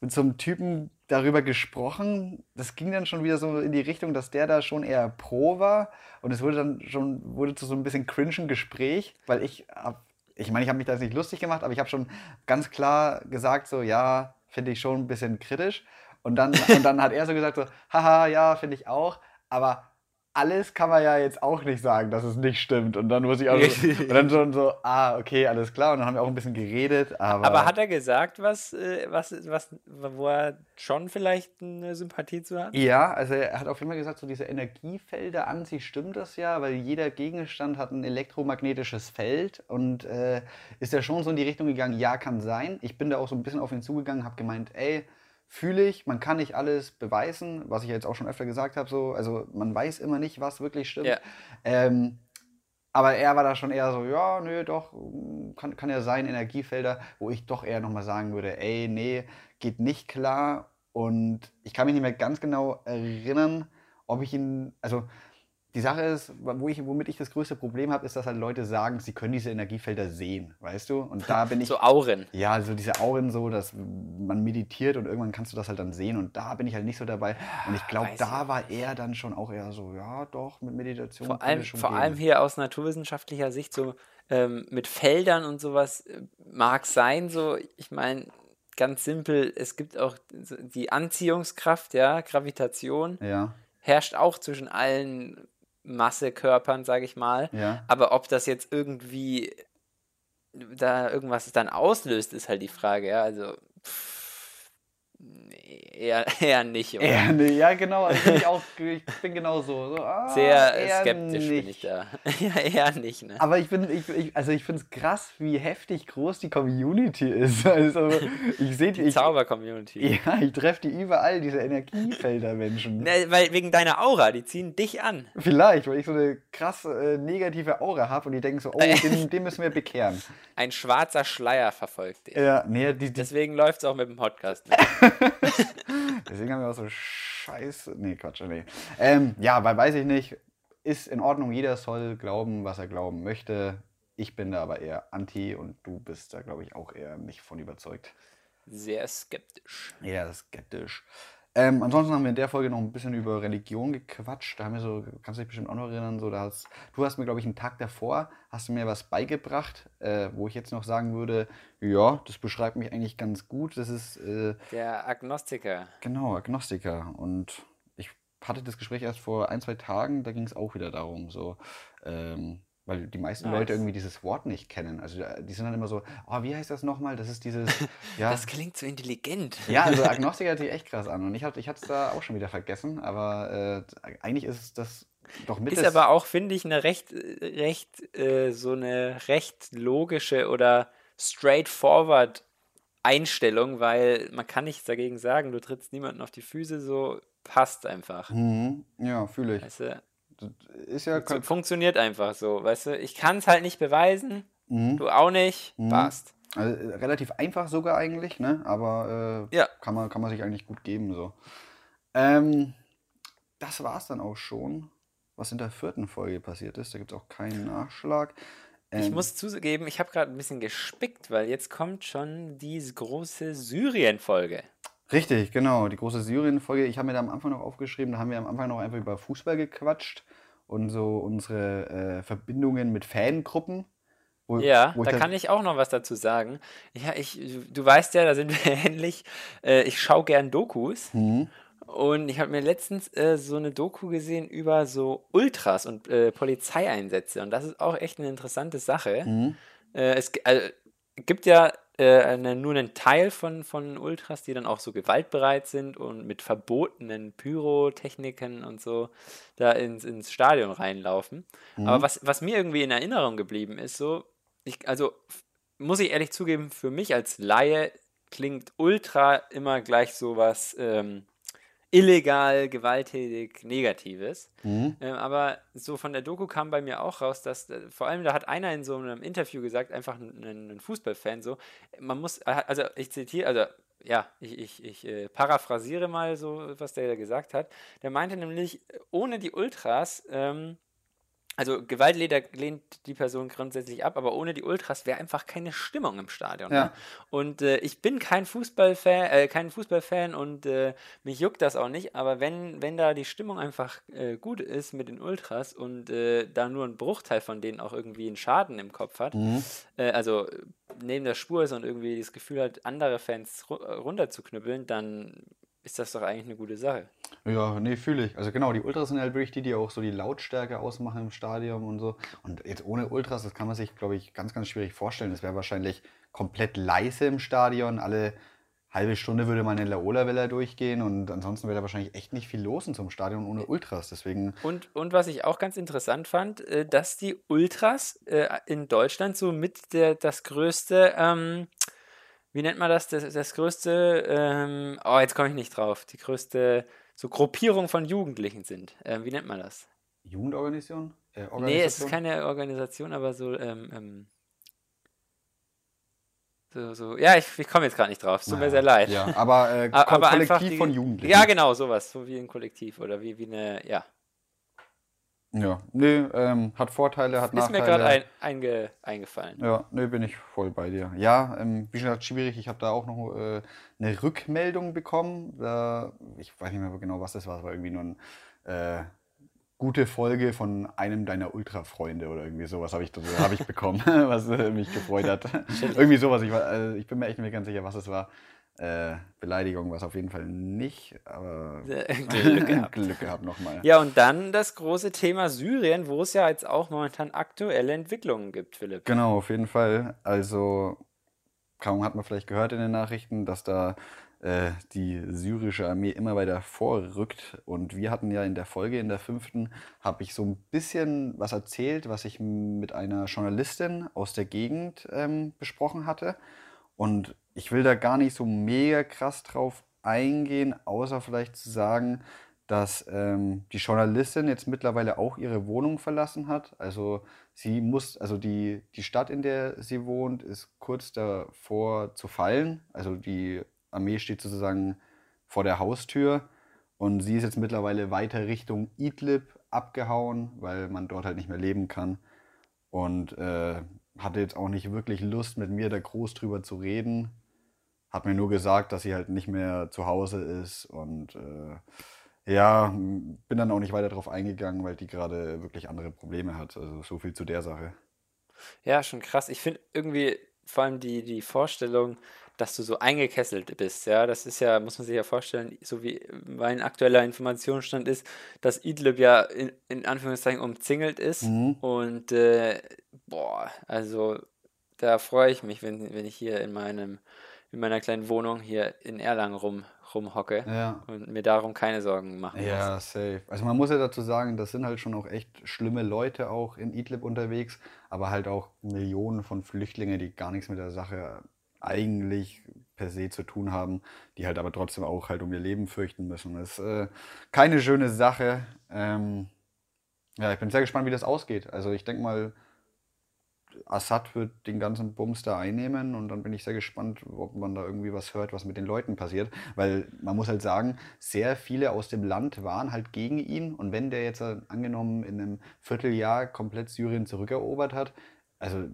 mit so einem Typen darüber gesprochen. Das ging dann schon wieder so in die Richtung, dass der da schon eher pro war. Und es wurde dann schon wurde zu so ein bisschen cringen Gespräch, weil ich hab, ich meine, ich habe mich da nicht lustig gemacht, aber ich habe schon ganz klar gesagt, so, ja, finde ich schon ein bisschen kritisch. Und dann, und dann hat er so gesagt, so, haha, ja, finde ich auch. Aber alles kann man ja jetzt auch nicht sagen, dass es nicht stimmt. Und dann muss ich auch so, und dann schon so, ah, okay, alles klar. Und dann haben wir auch ein bisschen geredet. Aber, aber hat er gesagt, was, äh, was, was, wo er schon vielleicht eine Sympathie zu hat? Ja, also er hat auf jeden Fall gesagt, so diese Energiefelder an sich stimmt das ja, weil jeder Gegenstand hat ein elektromagnetisches Feld und äh, ist ja schon so in die Richtung gegangen, ja, kann sein. Ich bin da auch so ein bisschen auf ihn zugegangen, habe gemeint, ey, fühle ich, man kann nicht alles beweisen, was ich jetzt auch schon öfter gesagt habe, so, also man weiß immer nicht, was wirklich stimmt. Ja. Ähm, aber er war da schon eher so, ja, nö, doch, kann, kann ja sein, Energiefelder, wo ich doch eher nochmal sagen würde, ey, nee, geht nicht klar. Und ich kann mich nicht mehr ganz genau erinnern, ob ich ihn, also die Sache ist, wo ich, womit ich das größte Problem habe, ist, dass halt Leute sagen, sie können diese Energiefelder sehen, weißt du? Und da bin ich. so Auren. Ja, so diese Auren so, dass man meditiert und irgendwann kannst du das halt dann sehen und da bin ich halt nicht so dabei. Und ich glaube, da war er dann schon auch eher so, ja, doch, mit Meditation. Vor allem, vor allem hier aus naturwissenschaftlicher Sicht, so ähm, mit Feldern und sowas äh, mag sein, so, ich meine, ganz simpel, es gibt auch die Anziehungskraft, ja, Gravitation. Ja herrscht auch zwischen allen Massekörpern, sage ich mal. Ja. Aber ob das jetzt irgendwie da irgendwas dann auslöst, ist halt die Frage. Ja, also pff, eher, eher nicht. Oder? Eher nicht, ja genau. Also bin ich, auch, ich bin genau so. so ah, Sehr skeptisch nicht. bin ich da. ja, eher nicht. Ne? Aber ich bin, ich, ich, also ich finde es krass, wie heftig groß die Community ist. Also ich sehe die Zauber-Community. Ja, ich treffe die überall, diese Energiefelder-Menschen. Ne, weil wegen deiner Aura, die ziehen dich an. Vielleicht, weil ich so eine krass äh, negative Aura habe und die denken so, oh, den, den, müssen wir bekehren. Ein schwarzer Schleier verfolgt dich. Ja, nee, die, die Deswegen läuft es auch mit dem Podcast. Deswegen haben wir auch so Scheiße. Nee, Quatsch, nee. Ähm, ja, weil weiß ich nicht. Ist in Ordnung, jeder soll glauben, was er glauben möchte. Ich bin da aber eher anti und du bist da, glaube ich, auch eher nicht von überzeugt. Sehr skeptisch. Ja, skeptisch. Ähm, ansonsten haben wir in der Folge noch ein bisschen über Religion gequatscht. Da haben wir so, kannst du dich bestimmt auch noch erinnern, so, hast, du hast mir, glaube ich, einen Tag davor, hast du mir was beigebracht, äh, wo ich jetzt noch sagen würde, ja, das beschreibt mich eigentlich ganz gut. Das ist... Äh, Der Agnostiker. Genau, Agnostiker. Und ich hatte das Gespräch erst vor ein, zwei Tagen, da ging es auch wieder darum, so... Ähm, weil die meisten nice. Leute irgendwie dieses Wort nicht kennen. Also äh, die sind dann immer so, oh, wie heißt das nochmal? Das ist dieses. Ja. das klingt so intelligent. Ja, also Agnostiker hört sich echt krass an. Und ich hatte ich es da auch schon wieder vergessen, aber äh, eigentlich ist das doch mit. Ist aber auch, finde ich, eine recht, recht, äh, so eine recht logische oder straightforward Einstellung, weil man kann nichts dagegen sagen, du trittst niemanden auf die Füße, so passt einfach. Mhm. Ja, fühle ich. Weißt du? Ist ja so, funktioniert einfach so, weißt du? Ich kann es halt nicht beweisen, mhm. du auch nicht, mhm. passt. Also, äh, relativ einfach sogar eigentlich, ne? Aber äh, ja. kann, man, kann man sich eigentlich gut geben so. Ähm, das war es dann auch schon, was in der vierten Folge passiert ist. Da gibt es auch keinen Nachschlag. Ähm, ich muss zugeben, ich habe gerade ein bisschen gespickt, weil jetzt kommt schon diese große Syrien-Folge. Richtig, genau. Die große Syrien-Folge. Ich habe mir da am Anfang noch aufgeschrieben, da haben wir am Anfang noch einfach über Fußball gequatscht und so unsere äh, Verbindungen mit Fangruppen. Wo, ja, wo da kann ich auch noch was dazu sagen. Ja, ich, du weißt ja, da sind wir ähnlich. Äh, ich schaue gern Dokus. Mhm. Und ich habe mir letztens äh, so eine Doku gesehen über so Ultras und äh, Polizeieinsätze. Und das ist auch echt eine interessante Sache. Mhm. Äh, es also, gibt ja äh, nur einen Teil von, von Ultras, die dann auch so gewaltbereit sind und mit verbotenen Pyrotechniken und so da ins, ins Stadion reinlaufen. Mhm. Aber was, was mir irgendwie in Erinnerung geblieben ist, so, ich, also muss ich ehrlich zugeben, für mich als Laie klingt Ultra immer gleich so was ähm, illegal, gewalttätig, Negatives. Mhm. Ähm, aber so von der Doku kam bei mir auch raus, dass äh, vor allem da hat einer in so einem Interview gesagt, einfach ein, ein Fußballfan so, man muss, äh, also ich zitiere, also ja, ich, ich, ich äh, paraphrasiere mal so, was der gesagt hat. Der meinte nämlich, ohne die Ultras ähm, also Gewalt lehnt die Person grundsätzlich ab, aber ohne die Ultras wäre einfach keine Stimmung im Stadion. Ja. Ne? Und äh, ich bin kein Fußballfan, äh, kein Fußballfan und äh, mich juckt das auch nicht, aber wenn, wenn da die Stimmung einfach äh, gut ist mit den Ultras und äh, da nur ein Bruchteil von denen auch irgendwie einen Schaden im Kopf hat, mhm. Äh, also neben der Spur ist und irgendwie das Gefühl hat, andere Fans ru runterzuknüppeln, dann ist das doch eigentlich eine gute Sache. Ja, nee, fühle ich. Also genau, die Ultras sind halt wirklich die, die auch so die Lautstärke ausmachen im Stadion und so. Und jetzt ohne Ultras, das kann man sich, glaube ich, ganz, ganz schwierig vorstellen. Das wäre wahrscheinlich komplett leise im Stadion. Alle halbe Stunde würde mal eine Laola-Welle durchgehen und ansonsten wäre da wahrscheinlich echt nicht viel los in so einem Stadion ohne Ultras. Deswegen. Und, und was ich auch ganz interessant fand, äh, dass die Ultras äh, in Deutschland so mit der, das größte, ähm, wie nennt man das, das, das größte, ähm, oh, jetzt komme ich nicht drauf, die größte so Gruppierung von Jugendlichen sind. Ähm, wie nennt man das? Jugendorganisation? Äh, nee, es ist keine Organisation, aber so, ähm, ähm, so, so, ja, ich, ich komme jetzt gerade nicht drauf. Es tut naja, mir sehr leid. Ja, aber, äh, aber Kollektiv die, von Jugendlichen. Ja, genau, sowas. So wie ein Kollektiv oder wie, wie eine, ja. Ja, nee, ähm, hat Vorteile, hat ist Nachteile. Ist mir gerade ein, einge, eingefallen. Ja, nee, bin ich voll bei dir. Ja, ähm, wie gesagt, schwierig. Ich habe da auch noch äh, eine Rückmeldung bekommen. Äh, ich weiß nicht mehr genau, was das war. Es war irgendwie nur ein äh, gute Folge von einem deiner Ultra-Freunde oder irgendwie sowas habe ich, hab ich bekommen, was äh, mich gefreut hat. irgendwie sowas. Ich, war, äh, ich bin mir echt nicht ganz sicher, was es war. Äh, Beleidigung war es auf jeden Fall nicht, aber Glück gehabt, Glück gehabt nochmal. Ja, und dann das große Thema Syrien, wo es ja jetzt auch momentan aktuelle Entwicklungen gibt, Philipp. Genau, auf jeden Fall. Also, kaum hat man vielleicht gehört in den Nachrichten, dass da äh, die syrische Armee immer weiter vorrückt. Und wir hatten ja in der Folge, in der fünften, habe ich so ein bisschen was erzählt, was ich mit einer Journalistin aus der Gegend ähm, besprochen hatte. Und ich will da gar nicht so mega krass drauf eingehen, außer vielleicht zu sagen, dass ähm, die Journalistin jetzt mittlerweile auch ihre Wohnung verlassen hat. Also sie muss, also die, die Stadt, in der sie wohnt, ist kurz davor zu fallen. Also die Armee steht sozusagen vor der Haustür und sie ist jetzt mittlerweile weiter Richtung Idlib abgehauen, weil man dort halt nicht mehr leben kann und äh, hatte jetzt auch nicht wirklich Lust, mit mir da groß drüber zu reden. Hat mir nur gesagt, dass sie halt nicht mehr zu Hause ist und äh, ja, bin dann auch nicht weiter darauf eingegangen, weil die gerade wirklich andere Probleme hat. Also so viel zu der Sache. Ja, schon krass. Ich finde irgendwie vor allem die, die Vorstellung, dass du so eingekesselt bist. Ja, das ist ja, muss man sich ja vorstellen, so wie mein aktueller Informationsstand ist, dass Idlib ja in, in Anführungszeichen umzingelt ist. Mhm. Und äh, boah, also da freue ich mich, wenn, wenn ich hier in meinem in meiner kleinen Wohnung hier in Erlangen rum, rumhocke ja. und mir darum keine Sorgen machen Ja, muss. safe. Also man muss ja dazu sagen, das sind halt schon auch echt schlimme Leute auch in Idlib unterwegs, aber halt auch Millionen von Flüchtlingen, die gar nichts mit der Sache eigentlich per se zu tun haben, die halt aber trotzdem auch halt um ihr Leben fürchten müssen. Das ist äh, keine schöne Sache. Ähm, ja, ich bin sehr gespannt, wie das ausgeht. Also ich denke mal, Assad wird den ganzen Bums da einnehmen und dann bin ich sehr gespannt, ob man da irgendwie was hört, was mit den Leuten passiert. Weil man muss halt sagen, sehr viele aus dem Land waren halt gegen ihn und wenn der jetzt angenommen in einem Vierteljahr komplett Syrien zurückerobert hat, also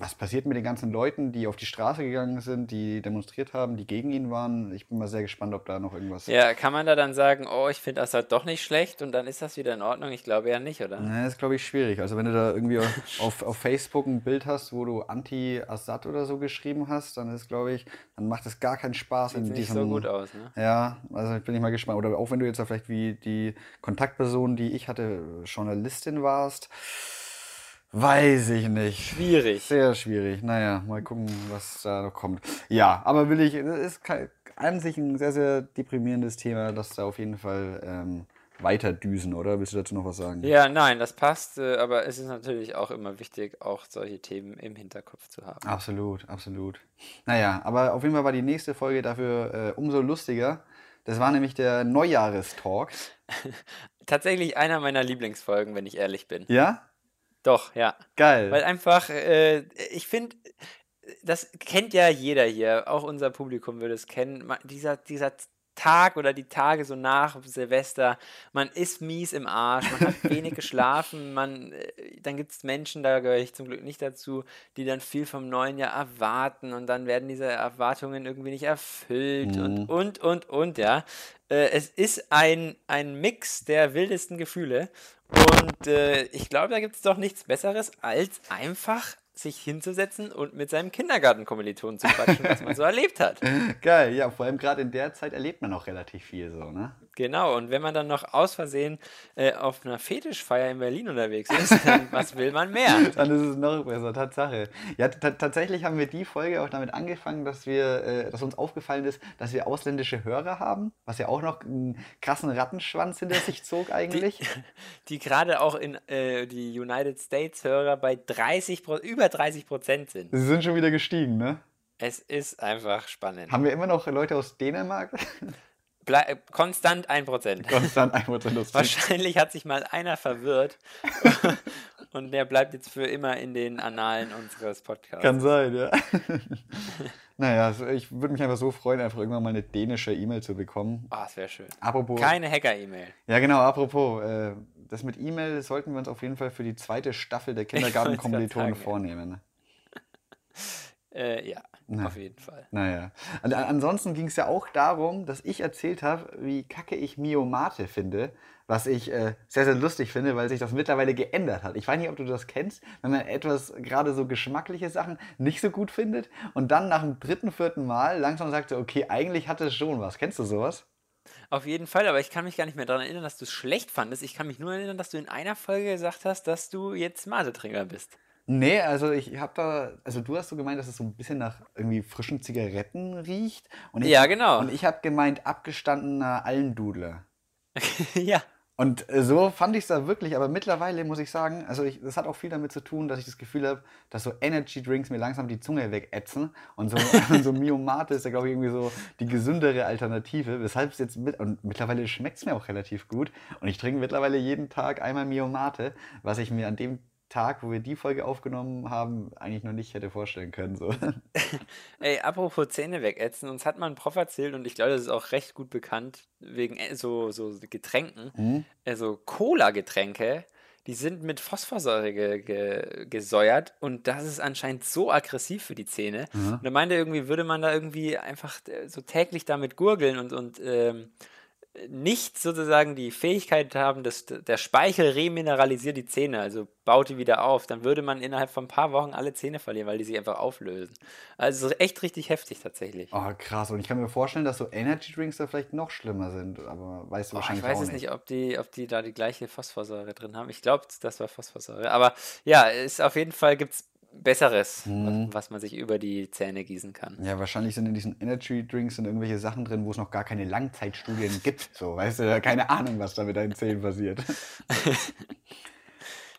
was passiert mit den ganzen Leuten, die auf die Straße gegangen sind, die demonstriert haben, die gegen ihn waren? Ich bin mal sehr gespannt, ob da noch irgendwas. Ja, kann man da dann sagen, oh, ich finde Assad doch nicht schlecht und dann ist das wieder in Ordnung? Ich glaube ja nicht, oder? Nee, das ist, glaube ich, schwierig. Also, wenn du da irgendwie auf, auf Facebook ein Bild hast, wo du Anti-Assad oder so geschrieben hast, dann ist, glaube ich, dann macht es gar keinen Spaß Sieht in diesem. nicht so gut aus, ne? Ja, also ich bin ich mal gespannt. Oder auch wenn du jetzt da vielleicht wie die Kontaktperson, die ich hatte, Journalistin warst Weiß ich nicht. Schwierig. Sehr schwierig. Naja, mal gucken, was da noch kommt. Ja, aber will ich, das ist an sich ein sehr, sehr deprimierendes Thema, das da auf jeden Fall ähm, weiter düsen, oder? Willst du dazu noch was sagen? Ja, nein, das passt, äh, aber es ist natürlich auch immer wichtig, auch solche Themen im Hinterkopf zu haben. Absolut, absolut. Naja, aber auf jeden Fall war die nächste Folge dafür äh, umso lustiger. Das war nämlich der Neujahrestalk. Tatsächlich einer meiner Lieblingsfolgen, wenn ich ehrlich bin. Ja? Doch, ja. Geil. Weil einfach, äh, ich finde, das kennt ja jeder hier, auch unser Publikum würde es kennen. Dieser, dieser Tag oder die Tage so nach Silvester, man ist mies im Arsch, man hat wenig geschlafen, man, äh, dann gibt es Menschen, da gehöre ich zum Glück nicht dazu, die dann viel vom neuen Jahr erwarten und dann werden diese Erwartungen irgendwie nicht erfüllt mhm. und, und, und, und, ja. Äh, es ist ein, ein Mix der wildesten Gefühle und äh, ich glaube, da gibt es doch nichts Besseres, als einfach sich hinzusetzen und mit seinem Kindergartenkommilitonen zu quatschen, was man so erlebt hat. Geil, ja, vor allem gerade in der Zeit erlebt man auch relativ viel so, ne? Genau, und wenn man dann noch aus Versehen äh, auf einer Fetischfeier in Berlin unterwegs ist, dann was will man mehr? Dann ist es noch besser, Tatsache. Ja, tatsächlich haben wir die Folge auch damit angefangen, dass wir, äh, dass uns aufgefallen ist, dass wir ausländische Hörer haben, was ja auch noch einen krassen Rattenschwanz hinter sich zog eigentlich. Die, die gerade auch in äh, die United States Hörer bei 30, über 30 Prozent sind. Sie sind schon wieder gestiegen, ne? Es ist einfach spannend. Haben wir immer noch Leute aus Dänemark? Ble konstant 1%. Konstant 1% lustig. Wahrscheinlich hat sich mal einer verwirrt und der bleibt jetzt für immer in den Annalen unseres Podcasts. Kann sein, ja. naja, also ich würde mich einfach so freuen, einfach irgendwann mal eine dänische E-Mail zu bekommen. Ah, oh, das wäre schön. Apropos. Keine Hacker-E-Mail. Ja, genau, apropos. Äh, das mit E-Mail sollten wir uns auf jeden Fall für die zweite Staffel der Kindergartenkommilitonen vornehmen. Äh, ja, Na, auf jeden Fall. Naja. Und ansonsten ging es ja auch darum, dass ich erzählt habe, wie kacke ich Miomate finde, was ich äh, sehr, sehr lustig finde, weil sich das mittlerweile geändert hat. Ich weiß nicht, ob du das kennst, wenn man etwas, gerade so geschmackliche Sachen, nicht so gut findet und dann nach dem dritten, vierten Mal langsam sagt, okay, eigentlich hat es schon was. Kennst du sowas? Auf jeden Fall, aber ich kann mich gar nicht mehr daran erinnern, dass du es schlecht fandest. Ich kann mich nur erinnern, dass du in einer Folge gesagt hast, dass du jetzt Mate-Trinker bist. Nee, also ich habe da, also du hast so gemeint, dass es so ein bisschen nach irgendwie frischen Zigaretten riecht. Und ich, ja, genau. Und ich habe gemeint, abgestandener Almdudler. ja. Und äh, so fand ich es da wirklich, aber mittlerweile muss ich sagen, also ich, das hat auch viel damit zu tun, dass ich das Gefühl habe, dass so Energy Drinks mir langsam die Zunge wegätzen und so, so Miomate ist ja glaube ich irgendwie so die gesündere Alternative, weshalb es jetzt mit, und mittlerweile schmeckt es mir auch relativ gut und ich trinke mittlerweile jeden Tag einmal Miomate, was ich mir an dem Tag, wo wir die Folge aufgenommen haben, eigentlich noch nicht hätte vorstellen können. So. Ey, apropos Zähne wegätzen, uns hat mal ein Prof erzählt und ich glaube, das ist auch recht gut bekannt, wegen äh, so, so Getränken, mhm. also Cola-Getränke, die sind mit Phosphorsäure ge ge gesäuert und das ist anscheinend so aggressiv für die Zähne. Mhm. Und er meinte, irgendwie würde man da irgendwie einfach äh, so täglich damit gurgeln und, und ähm, nicht sozusagen die Fähigkeit haben, dass der Speichel remineralisiert die Zähne, also baut die wieder auf, dann würde man innerhalb von ein paar Wochen alle Zähne verlieren, weil die sich einfach auflösen. Also echt richtig heftig tatsächlich. Oh, krass. Und ich kann mir vorstellen, dass so Energy Drinks da vielleicht noch schlimmer sind, aber weißt du oh, wahrscheinlich Ich weiß auch es nicht, ob die, ob die da die gleiche Phosphorsäure drin haben. Ich glaube, das war Phosphorsäure. Aber ja, ist auf jeden Fall gibt es Besseres, mhm. was man sich über die Zähne gießen kann. Ja, wahrscheinlich sind in diesen Energy Drinks sind irgendwelche Sachen drin, wo es noch gar keine Langzeitstudien gibt. So, weißt du, keine Ahnung, was da mit deinen Zähnen passiert.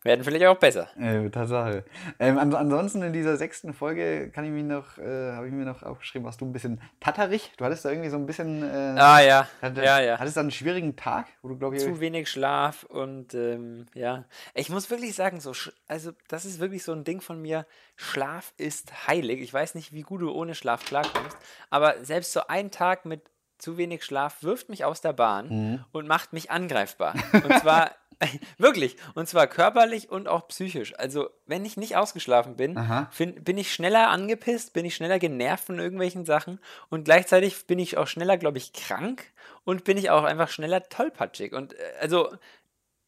Werden vielleicht auch besser. Äh, Tatsache. Ähm, an, ansonsten in dieser sechsten Folge kann ich mich noch, äh, habe ich mir noch aufgeschrieben, warst du ein bisschen tatterig. Du hattest da irgendwie so ein bisschen. Äh, ah ja. Hatte, ja, ja. Hattest du einen schwierigen Tag, wo du glaube ich. Zu wenig Schlaf und ähm, ja. Ich muss wirklich sagen, so, also das ist wirklich so ein Ding von mir. Schlaf ist heilig. Ich weiß nicht, wie gut du ohne Schlaf klarkommst, aber selbst so ein Tag mit zu wenig Schlaf wirft mich aus der Bahn mhm. und macht mich angreifbar. Und zwar Wirklich. Und zwar körperlich und auch psychisch. Also, wenn ich nicht ausgeschlafen bin, find, bin ich schneller angepisst, bin ich schneller genervt von irgendwelchen Sachen und gleichzeitig bin ich auch schneller, glaube ich, krank und bin ich auch einfach schneller tollpatschig. Und äh, also,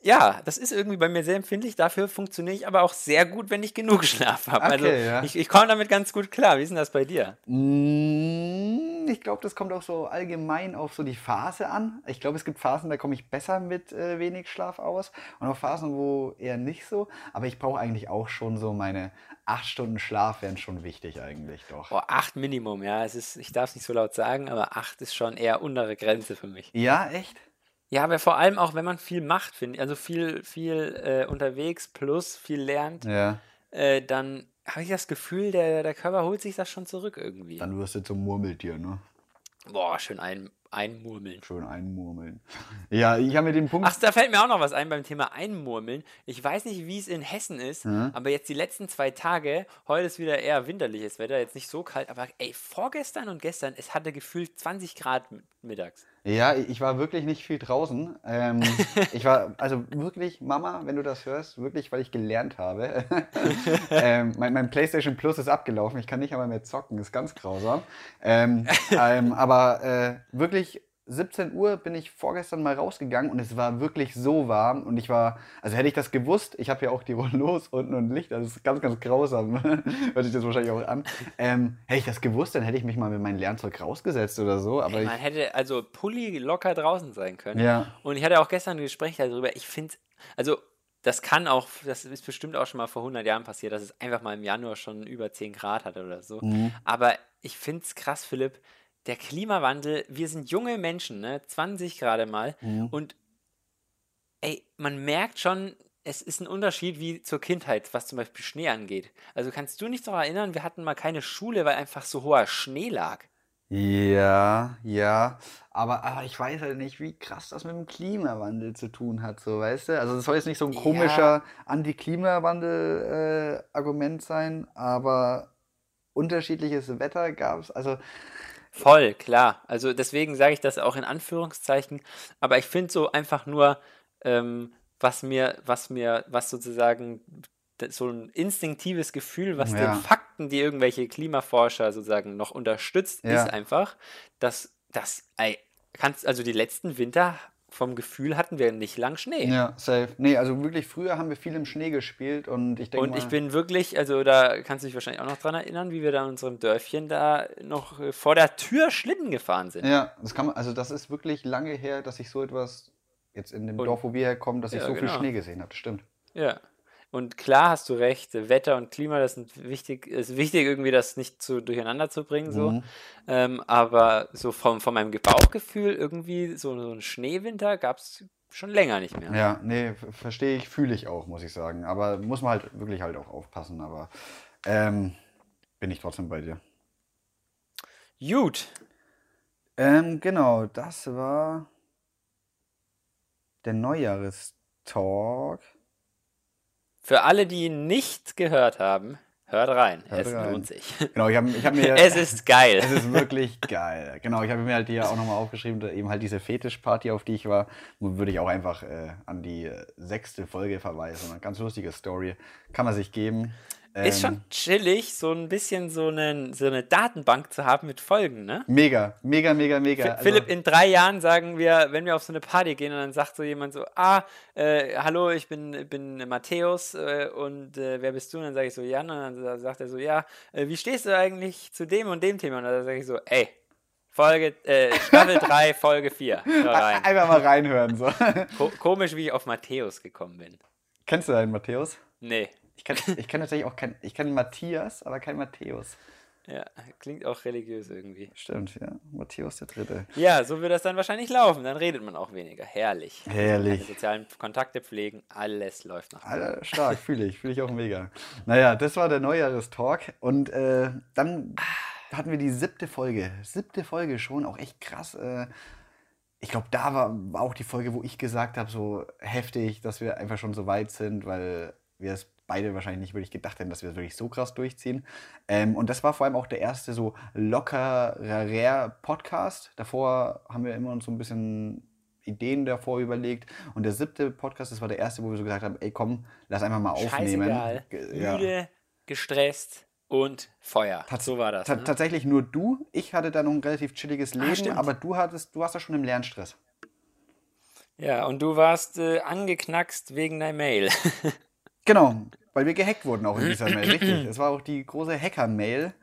ja, das ist irgendwie bei mir sehr empfindlich. Dafür funktioniere ich aber auch sehr gut, wenn ich genug Schlaf habe. Also, okay, also ja. ich, ich komme damit ganz gut klar. Wie ist denn das bei dir? Mm, ich glaube, das kommt auch so allgemein auf so die Phase an. Ich glaube, es gibt Phasen, da komme ich besser mit äh, wenig Schlaf aus und auch Phasen, wo eher nicht so. Aber ich brauche eigentlich auch schon so meine acht Stunden Schlaf wären schon wichtig eigentlich doch. Oh, acht Minimum, ja. Es ist, ich darf es nicht so laut sagen, aber acht ist schon eher untere Grenze für mich. Ja, echt? Ja, aber vor allem auch, wenn man viel macht, finde ich, also viel, viel äh, unterwegs plus viel lernt, ja. äh, dann habe ich das Gefühl, der, der Körper holt sich das schon zurück irgendwie. Dann wirst du zum Murmeltier, ne? Boah, schön ein, einmurmeln. Schön einmurmeln. Ja, ich habe mir den Punkt. Ach, da fällt mir auch noch was ein beim Thema Einmurmeln. Ich weiß nicht, wie es in Hessen ist, mhm. aber jetzt die letzten zwei Tage, heute ist wieder eher winterliches Wetter, jetzt nicht so kalt, aber ey, vorgestern und gestern, es hatte gefühlt 20 Grad mittags. Ja, ich war wirklich nicht viel draußen. Ähm, ich war, also wirklich, Mama, wenn du das hörst, wirklich, weil ich gelernt habe. ähm, mein, mein, PlayStation Plus ist abgelaufen, ich kann nicht einmal mehr zocken, ist ganz grausam. Ähm, ähm aber äh, wirklich 17 Uhr bin ich vorgestern mal rausgegangen und es war wirklich so warm und ich war, also hätte ich das gewusst, ich habe ja auch die Rollos unten und Licht, das ist ganz, ganz grausam, hört sich das wahrscheinlich auch an. Ähm, hätte ich das gewusst, dann hätte ich mich mal mit meinem Lernzeug rausgesetzt oder so. Aber Ey, man hätte also Pulli locker draußen sein können. Ja. Und ich hatte auch gestern ein Gespräch darüber, ich finde, also das kann auch, das ist bestimmt auch schon mal vor 100 Jahren passiert, dass es einfach mal im Januar schon über 10 Grad hatte oder so. Mhm. Aber ich finde es krass, Philipp, der Klimawandel, wir sind junge Menschen, ne? 20 gerade mal. Mhm. Und ey, man merkt schon, es ist ein Unterschied wie zur Kindheit, was zum Beispiel Schnee angeht. Also kannst du dich noch erinnern, wir hatten mal keine Schule, weil einfach so hoher Schnee lag. Ja, ja. Aber, aber ich weiß halt nicht, wie krass das mit dem Klimawandel zu tun hat, so weißt du? Also das soll jetzt nicht so ein komischer ja. Anti-Klimawandel-Argument äh, sein, aber unterschiedliches Wetter gab es. Also Voll, klar. Also deswegen sage ich das auch in Anführungszeichen. Aber ich finde so einfach nur, ähm, was mir, was mir, was sozusagen so ein instinktives Gefühl, was ja. den Fakten, die irgendwelche Klimaforscher sozusagen noch unterstützt, ja. ist einfach, dass das, kannst, also die letzten Winter vom Gefühl hatten wir nicht lang Schnee. Ja, safe. Nee, also wirklich früher haben wir viel im Schnee gespielt und ich denke Und ich bin wirklich, also da kannst du dich wahrscheinlich auch noch dran erinnern, wie wir da in unserem Dörfchen da noch äh, vor der Tür Schlitten gefahren sind. Ja, das kann man, also das ist wirklich lange her, dass ich so etwas jetzt in dem und, Dorf, wo wir herkommen, dass ich so genau. viel Schnee gesehen habe. Stimmt. Ja. Und klar hast du recht, Wetter und Klima, das sind wichtig, ist wichtig, irgendwie das nicht zu, durcheinander zu bringen. So. Mhm. Ähm, aber so vom, von meinem Bauchgefühl, irgendwie so, so einen Schneewinter gab es schon länger nicht mehr. Ja, nee, verstehe ich, fühle ich auch, muss ich sagen. Aber muss man halt wirklich halt auch aufpassen. Aber ähm, bin ich trotzdem bei dir. Gut. Ähm, genau, das war der Neujahrestalk. Für alle, die nicht gehört haben, hört rein. Hört es rein. lohnt sich. Genau, ich habe hab mir. es ist geil. Es ist wirklich geil. Genau, ich habe mir halt hier auch nochmal aufgeschrieben, eben halt diese Fetischparty, auf die ich war, würde ich auch einfach äh, an die äh, sechste Folge verweisen. Eine ganz lustige Story. Kann man sich geben. Ähm, ist schon chillig, so ein bisschen so, einen, so eine Datenbank zu haben mit Folgen, ne? Mega, mega, mega, mega. Also, Philipp, in drei Jahren sagen wir, wenn wir auf so eine Party gehen und dann sagt so jemand so, ah, äh, hallo, ich bin, bin Matthäus äh, und äh, wer bist du? Und dann sage ich so, Jan. Und dann sagt er so, ja, äh, wie stehst du eigentlich zu dem und dem Thema? Und dann sage ich so, ey, Folge, äh, Staffel 3, Folge 4. Einfach mal reinhören. So. Ko komisch, wie ich auf Matthäus gekommen bin. Kennst du einen Matthäus? Nee. Ich kann, ich kann tatsächlich auch kein, ich kenne Matthias, aber kein Matthäus. Ja, klingt auch religiös irgendwie. Stimmt, ja. Matthäus der Dritte. Ja, so wird das dann wahrscheinlich laufen. Dann redet man auch weniger. Herrlich. Herrlich. Keine sozialen Kontakte pflegen, alles läuft nach. Alter, stark, fühle ich. Fühle ich auch mega. Naja, das war der Neujahrestalk. Und äh, dann hatten wir die siebte Folge. Siebte Folge schon, auch echt krass. Äh, ich glaube, da war, war auch die Folge, wo ich gesagt habe, so heftig, dass wir einfach schon so weit sind, weil wir es beide wahrscheinlich nicht wirklich gedacht hätten, dass wir es wirklich so krass durchziehen. Ähm, und das war vor allem auch der erste so lockerer Podcast. Davor haben wir immer uns so ein bisschen Ideen davor überlegt. Und der siebte Podcast, das war der erste, wo wir so gesagt haben, ey komm, lass einfach mal aufnehmen. Scheißegal. Ja. Müde, gestresst und Feuer. Tats so war das. Ne? Tatsächlich nur du. Ich hatte da noch ein relativ chilliges ah, Leben, ah, aber du hattest, du warst ja schon im Lernstress. Ja, und du warst äh, angeknackst wegen deiner Mail. genau. Weil wir gehackt wurden auch in dieser Mail, richtig. Es war auch die große Hacker-Mail,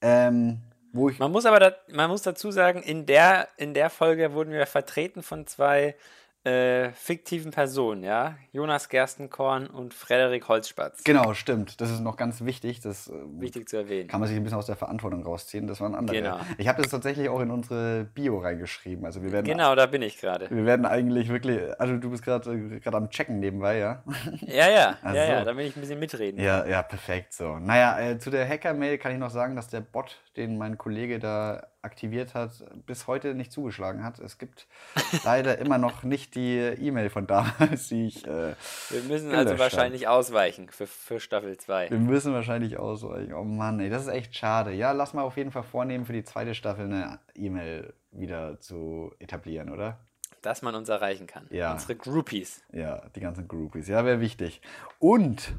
ähm, wo ich. Man muss aber da, man muss dazu sagen, in der, in der Folge wurden wir vertreten von zwei äh, fiktiven Personen, ja. Jonas Gerstenkorn und Frederik Holzspatz. Genau, stimmt. Das ist noch ganz wichtig. Das äh, wichtig zu erwähnen. Kann man sich ein bisschen aus der Verantwortung rausziehen. Das waren andere. Genau. Ich habe das tatsächlich auch in unsere Bio reingeschrieben. Also wir werden. Genau, da bin ich gerade. Wir werden eigentlich wirklich. Also du bist gerade gerade am Checken nebenbei, ja? Ja, ja, also, ja, ja. Da will ich ein bisschen mitreden. Ja, ja, perfekt. So. Naja, äh, zu der Hacker-Mail kann ich noch sagen, dass der Bot, den mein Kollege da aktiviert hat, bis heute nicht zugeschlagen hat. Es gibt leider immer noch nicht die E-Mail von damals, die ich. Äh, Wir müssen also wahrscheinlich hab. ausweichen für, für Staffel 2. Wir müssen wahrscheinlich ausweichen. Oh Mann, ey, das ist echt schade. Ja, lass mal auf jeden Fall vornehmen, für die zweite Staffel eine E-Mail wieder zu etablieren, oder? Dass man uns erreichen kann. Ja. Unsere Groupies. Ja, die ganzen Groupies. Ja, wäre wichtig. Und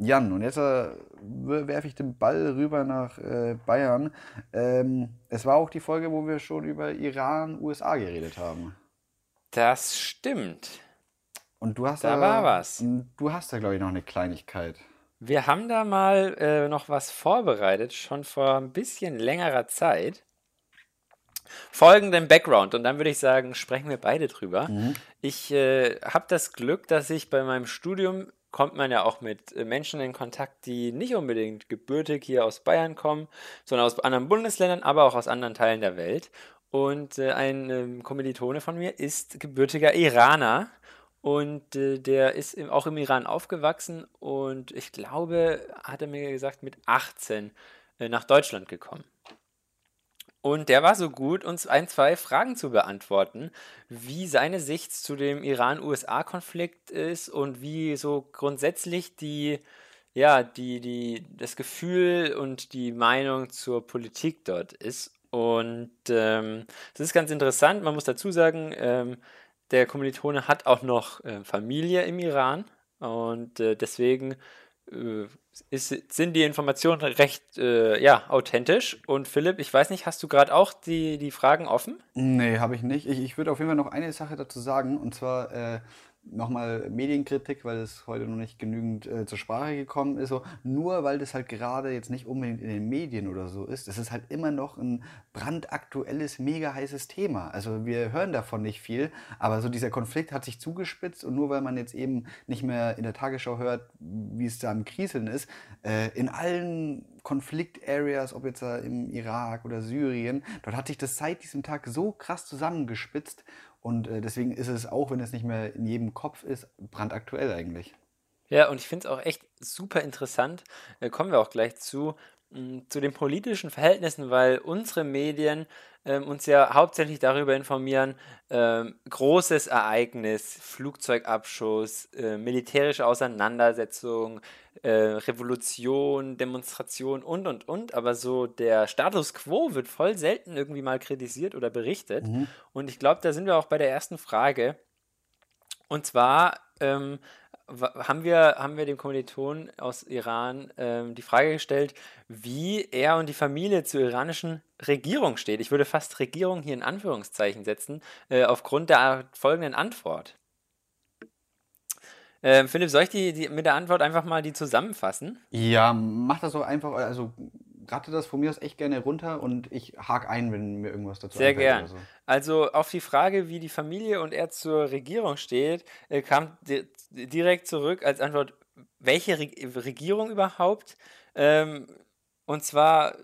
Jan, und jetzt äh, werfe ich den Ball rüber nach äh, Bayern. Ähm, es war auch die Folge, wo wir schon über Iran, USA geredet haben. Das stimmt. Und du hast da, da war was. Du hast da, glaube ich, noch eine Kleinigkeit. Wir haben da mal äh, noch was vorbereitet, schon vor ein bisschen längerer Zeit. Folgenden Background, und dann würde ich sagen, sprechen wir beide drüber. Mhm. Ich äh, habe das Glück, dass ich bei meinem Studium kommt man ja auch mit äh, Menschen in Kontakt, die nicht unbedingt gebürtig hier aus Bayern kommen, sondern aus anderen Bundesländern, aber auch aus anderen Teilen der Welt. Und äh, ein äh, Kommilitone von mir ist gebürtiger Iraner und äh, der ist auch im Iran aufgewachsen und ich glaube, hat er mir gesagt, mit 18 äh, nach Deutschland gekommen. Und der war so gut, uns ein, zwei Fragen zu beantworten, wie seine Sicht zu dem Iran-USA-Konflikt ist und wie so grundsätzlich die, ja, die, die, das Gefühl und die Meinung zur Politik dort ist. Und ähm, das ist ganz interessant. Man muss dazu sagen, ähm, der Kommilitone hat auch noch äh, Familie im Iran und äh, deswegen ist, sind die Informationen recht äh, ja, authentisch. Und Philipp, ich weiß nicht, hast du gerade auch die, die Fragen offen? Nee, habe ich nicht. Ich, ich würde auf jeden Fall noch eine Sache dazu sagen. Und zwar, äh, nochmal Medienkritik, weil es heute noch nicht genügend äh, zur Sprache gekommen ist. So, nur weil das halt gerade jetzt nicht unbedingt in den Medien oder so ist, es ist halt immer noch ein brandaktuelles, mega heißes Thema. Also wir hören davon nicht viel, aber so dieser Konflikt hat sich zugespitzt und nur weil man jetzt eben nicht mehr in der Tagesschau hört, wie es da am Krieseln ist, äh, in allen Konflikt-Areas, ob jetzt im Irak oder Syrien, dort hat sich das seit diesem Tag so krass zusammengespitzt und äh, deswegen ist es, auch wenn es nicht mehr in jedem Kopf ist, brandaktuell eigentlich. Ja, und ich finde es auch echt super interessant, äh, kommen wir auch gleich zu, mh, zu den politischen Verhältnissen, weil unsere Medien ähm, uns ja hauptsächlich darüber informieren, ähm, großes Ereignis, Flugzeugabschuss, äh, militärische Auseinandersetzung, äh, Revolution, Demonstration und und und. Aber so der Status quo wird voll selten irgendwie mal kritisiert oder berichtet. Mhm. Und ich glaube, da sind wir auch bei der ersten Frage. Und zwar ähm, haben wir, haben wir dem Kommiliton aus Iran ähm, die Frage gestellt, wie er und die Familie zur iranischen Regierung steht. Ich würde fast Regierung hier in Anführungszeichen setzen, äh, aufgrund der folgenden Antwort. Ähm, Philipp, soll ich die, die, mit der Antwort einfach mal die zusammenfassen? Ja, mach das so einfach, also ratte das von mir aus echt gerne runter und ich hake ein, wenn mir irgendwas dazu Sehr gern. So. Also auf die Frage, wie die Familie und er zur Regierung steht, äh, kam di direkt zurück als Antwort, welche Re Regierung überhaupt? Ähm, und zwar,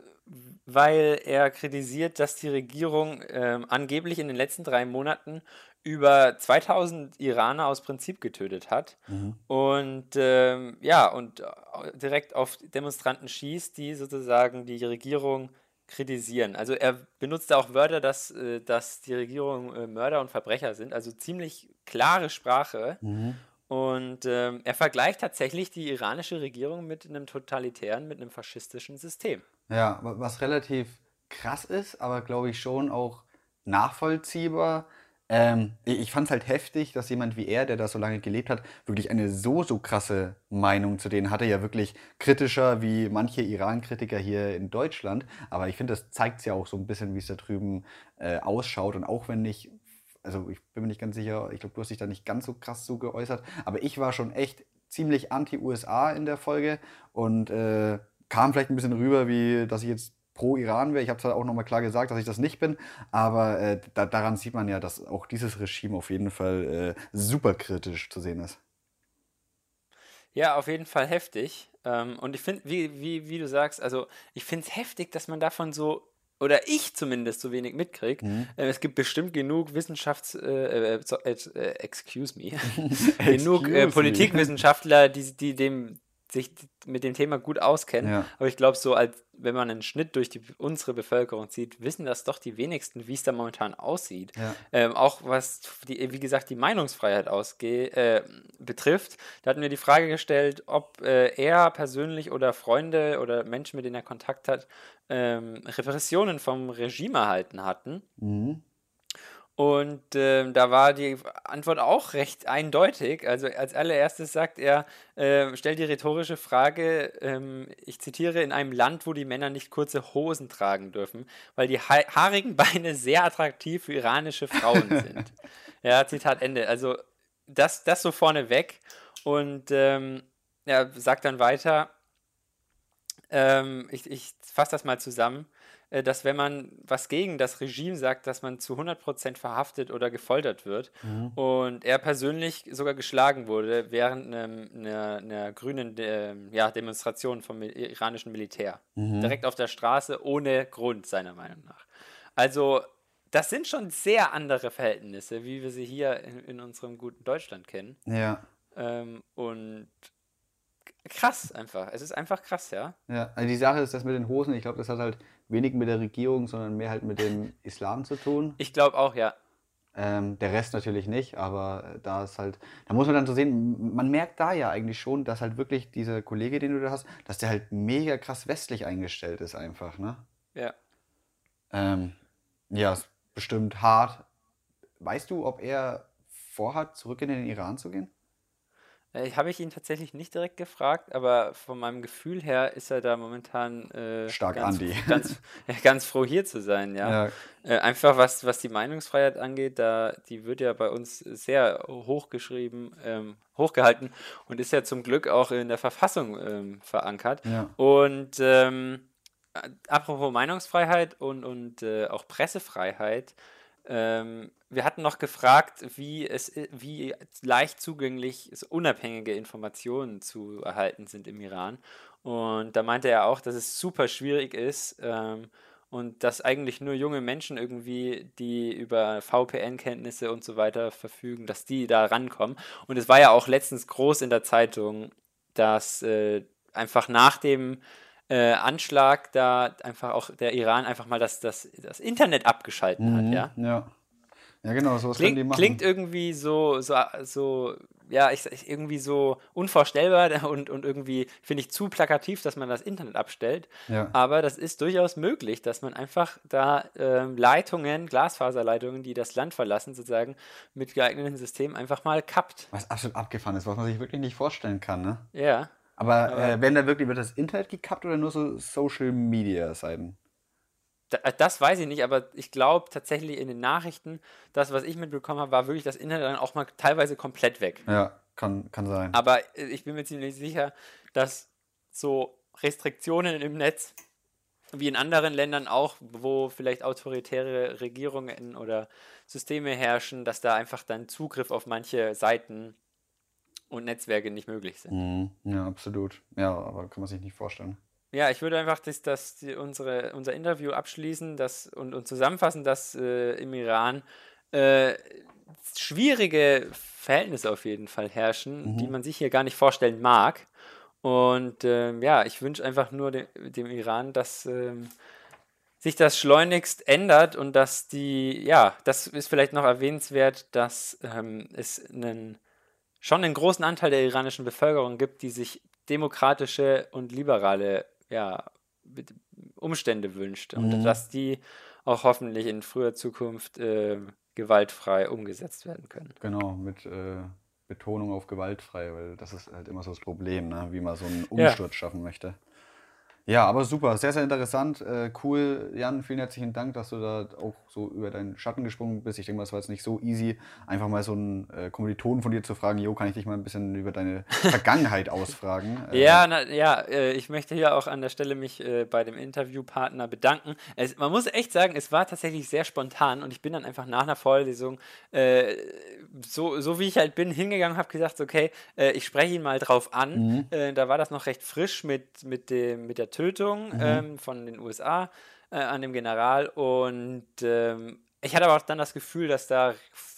weil er kritisiert, dass die Regierung ähm, angeblich in den letzten drei Monaten über 2000 Iraner aus Prinzip getötet hat mhm. und ähm, ja und äh, direkt auf Demonstranten schießt, die sozusagen die Regierung kritisieren. Also er benutzt auch Wörter, dass, äh, dass die Regierung äh, Mörder und Verbrecher sind, also ziemlich klare Sprache. Mhm. Und ähm, er vergleicht tatsächlich die iranische Regierung mit einem totalitären, mit einem faschistischen System. Ja, was relativ krass ist, aber glaube ich schon auch nachvollziehbar ähm, ich fand es halt heftig, dass jemand wie er, der da so lange gelebt hat, wirklich eine so, so krasse Meinung zu denen hatte. Ja, wirklich kritischer wie manche Iran-Kritiker hier in Deutschland. Aber ich finde, das zeigt ja auch so ein bisschen, wie es da drüben äh, ausschaut. Und auch wenn nicht, also ich bin mir nicht ganz sicher, ich glaube, du hast dich da nicht ganz so krass so geäußert. Aber ich war schon echt ziemlich anti-USA in der Folge und äh, kam vielleicht ein bisschen rüber, wie dass ich jetzt pro Iran wäre. Ich habe zwar auch nochmal klar gesagt, dass ich das nicht bin, aber äh, da, daran sieht man ja, dass auch dieses Regime auf jeden Fall äh, super kritisch zu sehen ist. Ja, auf jeden Fall heftig. Ähm, und ich finde, wie, wie, wie du sagst, also ich finde es heftig, dass man davon so oder ich zumindest so wenig mitkriege. Mhm. Äh, es gibt bestimmt genug Wissenschafts... Äh, äh, äh excuse me. genug äh, Politikwissenschaftler, die, die dem sich mit dem Thema gut auskennen. Ja. Aber ich glaube, so als wenn man einen Schnitt durch die, unsere Bevölkerung zieht, wissen das doch die wenigsten, wie es da momentan aussieht. Ja. Ähm, auch was, die, wie gesagt, die Meinungsfreiheit ausge äh, betrifft. Da hatten wir die Frage gestellt, ob äh, er persönlich oder Freunde oder Menschen, mit denen er Kontakt hat, ähm, Repressionen vom Regime erhalten hatten. Mhm. Und äh, da war die Antwort auch recht eindeutig. Also als allererstes sagt er, äh, stellt die rhetorische Frage, ähm, ich zitiere, in einem Land, wo die Männer nicht kurze Hosen tragen dürfen, weil die ha haarigen Beine sehr attraktiv für iranische Frauen sind. ja, Zitat Ende. Also das, das so vorneweg. Und ähm, er sagt dann weiter, ähm, ich, ich fasse das mal zusammen. Äh, dass wenn man was gegen das Regime sagt, dass man zu 100% verhaftet oder gefoltert wird. Mhm. Und er persönlich sogar geschlagen wurde während einer, einer, einer grünen äh, ja, Demonstration vom iranischen Militär. Mhm. Direkt auf der Straße, ohne Grund, seiner Meinung nach. Also, das sind schon sehr andere Verhältnisse, wie wir sie hier in, in unserem guten Deutschland kennen. Ja. Ähm, und krass einfach. Es ist einfach krass, ja. Ja, also die Sache ist, das mit den Hosen, ich glaube, das hat halt wenig mit der Regierung, sondern mehr halt mit dem Islam zu tun. Ich glaube auch, ja. Ähm, der Rest natürlich nicht, aber da ist halt, da muss man dann so sehen, man merkt da ja eigentlich schon, dass halt wirklich dieser Kollege, den du da hast, dass der halt mega krass westlich eingestellt ist einfach, ne? Ja. Ähm, ja, ist bestimmt hart. Weißt du, ob er vorhat, zurück in den Iran zu gehen? Äh, habe ich ihn tatsächlich nicht direkt gefragt, aber von meinem Gefühl her ist er da momentan äh, stark ganz, Andi. Ganz, ganz froh hier zu sein, ja. ja. Äh, einfach was, was die Meinungsfreiheit angeht, da die wird ja bei uns sehr hochgeschrieben, ähm, hochgehalten und ist ja zum Glück auch in der Verfassung ähm, verankert. Ja. Und ähm, apropos Meinungsfreiheit und, und äh, auch Pressefreiheit, ähm, wir hatten noch gefragt, wie, es, wie leicht zugänglich unabhängige Informationen zu erhalten sind im Iran. Und da meinte er auch, dass es super schwierig ist ähm, und dass eigentlich nur junge Menschen irgendwie, die über VPN-Kenntnisse und so weiter verfügen, dass die da rankommen. Und es war ja auch letztens groß in der Zeitung, dass äh, einfach nach dem äh, Anschlag da einfach auch der Iran einfach mal das, das, das Internet abgeschalten mhm, hat, ja. Ja. Ja, genau, sowas Kling, die machen. Klingt irgendwie so, so, so ja, ich, irgendwie so unvorstellbar und, und irgendwie, finde ich, zu plakativ, dass man das Internet abstellt. Ja. Aber das ist durchaus möglich, dass man einfach da ähm, Leitungen, Glasfaserleitungen, die das Land verlassen, sozusagen mit geeigneten Systemen einfach mal kappt. Was absolut abgefahren ist, was man sich wirklich nicht vorstellen kann, ne? Ja. Aber, Aber äh, wenn da wirklich, wird das Internet gekappt oder nur so Social Media Seiten? Äh, das weiß ich nicht, aber ich glaube tatsächlich in den Nachrichten, das, was ich mitbekommen habe, war wirklich das Internet dann auch mal teilweise komplett weg. Ja, kann, kann sein. Aber äh, ich bin mir ziemlich sicher, dass so Restriktionen im Netz, wie in anderen Ländern auch, wo vielleicht autoritäre Regierungen oder Systeme herrschen, dass da einfach dann Zugriff auf manche Seiten und Netzwerke nicht möglich sind. Mhm. Ja, absolut. Ja, aber kann man sich nicht vorstellen. Ja, ich würde einfach das, das, unsere, unser Interview abschließen das, und, und zusammenfassen, dass äh, im Iran äh, schwierige Verhältnisse auf jeden Fall herrschen, mhm. die man sich hier gar nicht vorstellen mag. Und ähm, ja, ich wünsche einfach nur de, dem Iran, dass ähm, sich das schleunigst ändert und dass die, ja, das ist vielleicht noch erwähnenswert, dass ähm, es einen schon einen großen Anteil der iranischen Bevölkerung gibt, die sich demokratische und liberale ja, Umstände wünscht und mhm. dass die auch hoffentlich in früher Zukunft äh, gewaltfrei umgesetzt werden können. Genau, mit äh, Betonung auf gewaltfrei, weil das ist halt immer so das Problem, ne? wie man so einen Umsturz ja. schaffen möchte. Ja, aber super, sehr, sehr interessant. Äh, cool, Jan, vielen herzlichen Dank, dass du da auch so über deinen Schatten gesprungen bist. Ich denke mal, es war jetzt nicht so easy, einfach mal so einen äh, Kommilitonen von dir zu fragen, Jo, kann ich dich mal ein bisschen über deine Vergangenheit ausfragen? Äh, ja, na, ja äh, ich möchte hier auch an der Stelle mich äh, bei dem Interviewpartner bedanken. Es, man muss echt sagen, es war tatsächlich sehr spontan und ich bin dann einfach nach einer Vorlesung, äh, so, so wie ich halt bin, hingegangen, habe gesagt, okay, ich spreche ihn mal drauf an. Mhm. da war das noch recht frisch mit, mit, dem, mit der Tötung mhm. ähm, von den USA äh, an dem General. Und ähm, ich hatte aber auch dann das Gefühl, dass da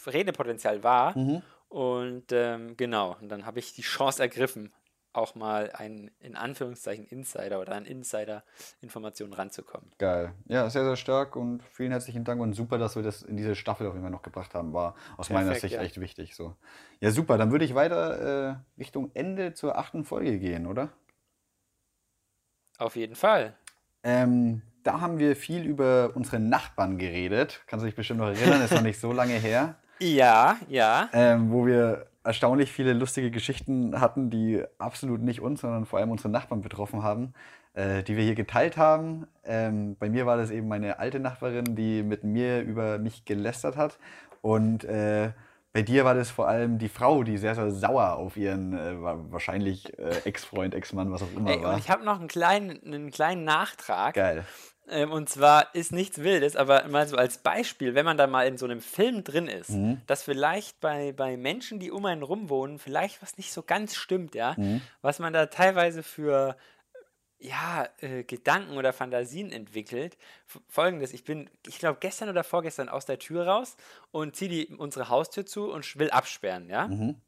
Redepotenzial war. Mhm. Und ähm, genau, und dann habe ich die Chance ergriffen, auch mal ein in Anführungszeichen Insider oder an Insider-Informationen ranzukommen. Geil. Ja, sehr, sehr stark und vielen herzlichen Dank und super, dass wir das in diese Staffel auf jeden Fall noch gebracht haben. War aus Perfekt, meiner Sicht ja. echt wichtig. So. Ja, super. Dann würde ich weiter äh, Richtung Ende zur achten Folge gehen, oder? Auf jeden Fall. Ähm, da haben wir viel über unsere Nachbarn geredet. Kannst du dich bestimmt noch erinnern, ist noch nicht so lange her. Ja, ja. Ähm, wo wir erstaunlich viele lustige Geschichten hatten, die absolut nicht uns, sondern vor allem unsere Nachbarn betroffen haben, äh, die wir hier geteilt haben. Ähm, bei mir war das eben meine alte Nachbarin, die mit mir über mich gelästert hat. Und äh, bei dir war das vor allem die Frau, die sehr, sehr sauer auf ihren äh, wahrscheinlich äh, Ex-Freund, Ex-Mann, was auch immer Ey, war. Und ich habe noch einen kleinen, einen kleinen Nachtrag. Geil. Ähm, und zwar ist nichts Wildes, aber mal so als Beispiel, wenn man da mal in so einem Film drin ist, mhm. dass vielleicht bei, bei Menschen, die um einen rum wohnen, vielleicht was nicht so ganz stimmt, ja, mhm. was man da teilweise für ja, äh, Gedanken oder Fantasien entwickelt. Folgendes, ich bin, ich glaube, gestern oder vorgestern aus der Tür raus und ziehe die, unsere Haustür zu und will absperren, ja. Mhm.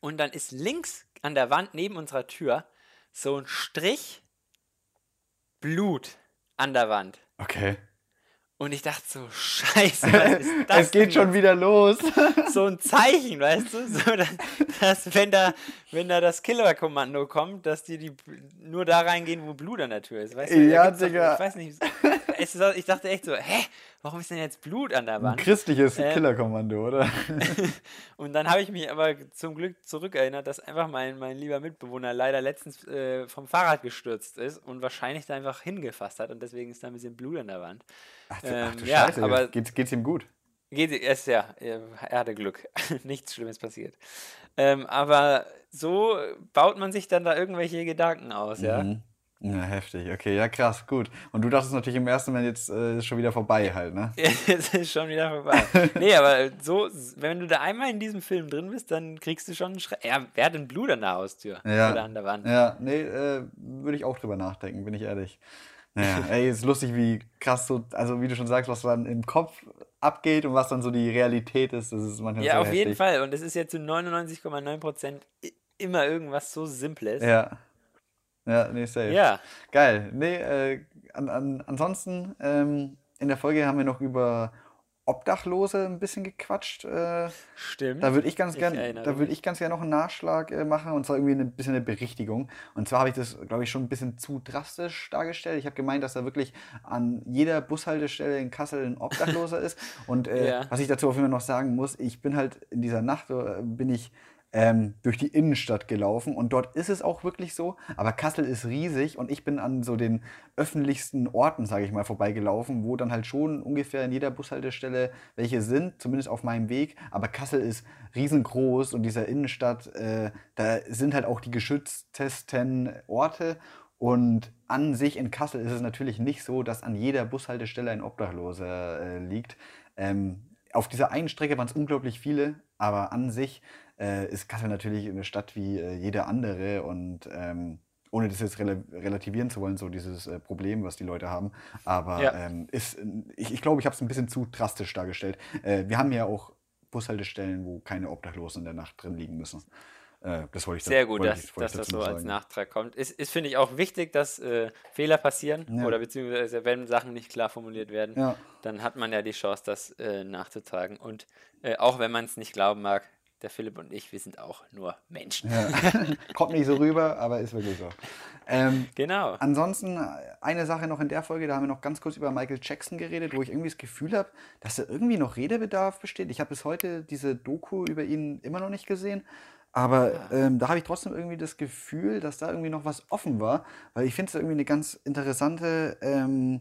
Und dann ist links an der Wand neben unserer Tür so ein Strich Blut an der Wand. Okay. Und ich dachte so, scheiße, was ist das? es geht schon wieder los. so ein Zeichen, weißt du? So, dass, dass, wenn, da, wenn da das Killer-Kommando kommt, dass die, die nur da reingehen, wo Blut an der Tür ist. Weißt du? Ja, Digga. Doch, ich weiß nicht. Es, ich dachte echt so, hä? Warum ist denn jetzt Blut an der Wand? Ein christliches äh, Killerkommando, oder? und dann habe ich mich aber zum Glück zurückerinnert, dass einfach mein, mein lieber Mitbewohner leider letztens äh, vom Fahrrad gestürzt ist und wahrscheinlich da einfach hingefasst hat und deswegen ist da ein bisschen Blut an der Wand. Ach, du, ähm, ach du ja, Scheiße, aber geht's, geht's ihm gut? Geht es ja, er hatte Glück. Nichts Schlimmes passiert. Ähm, aber so baut man sich dann da irgendwelche Gedanken aus. Mhm. Ja, heftig. Okay, ja krass, gut. Und du dachtest natürlich im ersten Moment, jetzt äh, ist schon wieder vorbei halt, ne? jetzt ist schon wieder vorbei. nee, aber so, wenn du da einmal in diesem Film drin bist, dann kriegst du schon einen Schreck. Ja, wer hat denn Blut an der Haustür? Ja. Oder an der Wand? Ja, nee, äh, würde ich auch drüber nachdenken, bin ich ehrlich. Naja, ey, ist lustig, wie krass so, also wie du schon sagst, was dann im Kopf abgeht und was dann so die Realität ist, das ist manchmal Ja, so auf heftig. jeden Fall. Und es ist jetzt zu 99,9 Prozent immer irgendwas so Simples. Ja. Ja, nee, safe. Ja. Geil. Nee, äh, an, an, ansonsten, ähm, in der Folge haben wir noch über Obdachlose ein bisschen gequatscht. Äh, Stimmt. Da würde ich ganz gerne, da würde ich ganz gerne noch einen Nachschlag äh, machen und zwar irgendwie ein bisschen eine Berichtigung. Und zwar habe ich das, glaube ich, schon ein bisschen zu drastisch dargestellt. Ich habe gemeint, dass da wirklich an jeder Bushaltestelle in Kassel ein Obdachloser ist. Und äh, ja. was ich dazu auf jeden Fall noch sagen muss, ich bin halt in dieser Nacht, äh, bin ich ähm, durch die Innenstadt gelaufen und dort ist es auch wirklich so. Aber Kassel ist riesig und ich bin an so den öffentlichsten Orten, sage ich mal, vorbeigelaufen, wo dann halt schon ungefähr in jeder Bushaltestelle welche sind, zumindest auf meinem Weg. Aber Kassel ist riesengroß und dieser Innenstadt, äh, da sind halt auch die geschütztesten Orte. Und an sich in Kassel ist es natürlich nicht so, dass an jeder Bushaltestelle ein Obdachloser äh, liegt. Ähm, auf dieser einen Strecke waren es unglaublich viele, aber an sich äh, ist Kassel natürlich eine Stadt wie äh, jede andere und ähm, ohne das jetzt rel relativieren zu wollen, so dieses äh, Problem, was die Leute haben. Aber ja. ähm, ist, ich, ich glaube, ich habe es ein bisschen zu drastisch dargestellt. Äh, wir haben ja auch Bushaltestellen, wo keine Obdachlosen in der Nacht drin liegen müssen. Äh, das wollte ich Sehr gut, dass, ich, dass das so sagen. als Nachtrag kommt. Ist, ist finde ich, auch wichtig, dass äh, Fehler passieren ja. oder beziehungsweise wenn Sachen nicht klar formuliert werden, ja. dann hat man ja die Chance, das äh, nachzutragen. Und äh, auch wenn man es nicht glauben mag, der Philipp und ich, wir sind auch nur Menschen. Ja. Kommt nicht so rüber, aber ist wirklich so. Ähm, genau. Ansonsten eine Sache noch in der Folge, da haben wir noch ganz kurz über Michael Jackson geredet, wo ich irgendwie das Gefühl habe, dass da irgendwie noch Redebedarf besteht. Ich habe bis heute diese Doku über ihn immer noch nicht gesehen. Aber ah. ähm, da habe ich trotzdem irgendwie das Gefühl, dass da irgendwie noch was offen war, weil ich finde es irgendwie eine ganz interessante ähm,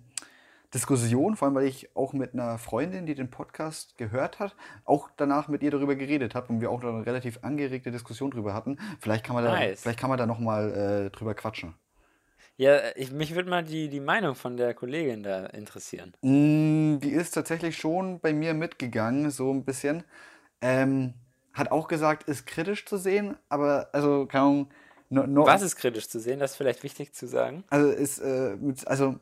Diskussion, vor allem weil ich auch mit einer Freundin, die den Podcast gehört hat, auch danach mit ihr darüber geredet habe und wir auch da eine relativ angeregte Diskussion drüber hatten. Vielleicht kann man da, nice. vielleicht kann man da nochmal äh, drüber quatschen. Ja, ich, mich würde mal die, die Meinung von der Kollegin da interessieren. Mm, die ist tatsächlich schon bei mir mitgegangen, so ein bisschen. Ähm, hat auch gesagt, ist kritisch zu sehen, aber also keine Ahnung. No, no, Was ist kritisch zu sehen? Das ist vielleicht wichtig zu sagen. Also ist äh, also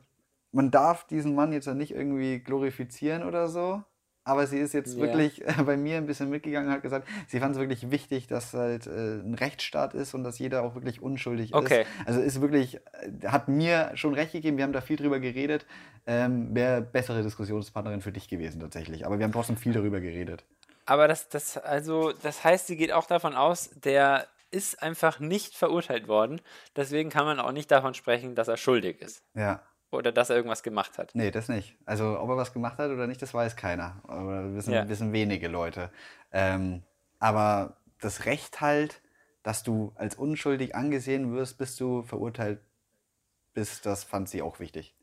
man darf diesen Mann jetzt ja nicht irgendwie glorifizieren oder so. Aber sie ist jetzt yeah. wirklich bei mir ein bisschen mitgegangen und hat gesagt, sie fand es wirklich wichtig, dass halt äh, ein Rechtsstaat ist und dass jeder auch wirklich unschuldig okay. ist. Also ist wirklich, äh, hat mir schon recht gegeben, wir haben da viel drüber geredet. Ähm, Wäre bessere Diskussionspartnerin für dich gewesen tatsächlich. Aber wir haben trotzdem viel darüber geredet. Aber das, das, also, das heißt, sie geht auch davon aus, der ist einfach nicht verurteilt worden. Deswegen kann man auch nicht davon sprechen, dass er schuldig ist. Ja. Oder dass er irgendwas gemacht hat? Nee, das nicht. Also, ob er was gemacht hat oder nicht, das weiß keiner. Oder wissen, ja. wissen wenige Leute. Ähm, aber das Recht halt, dass du als unschuldig angesehen wirst, bis du verurteilt bist, das fand sie auch wichtig.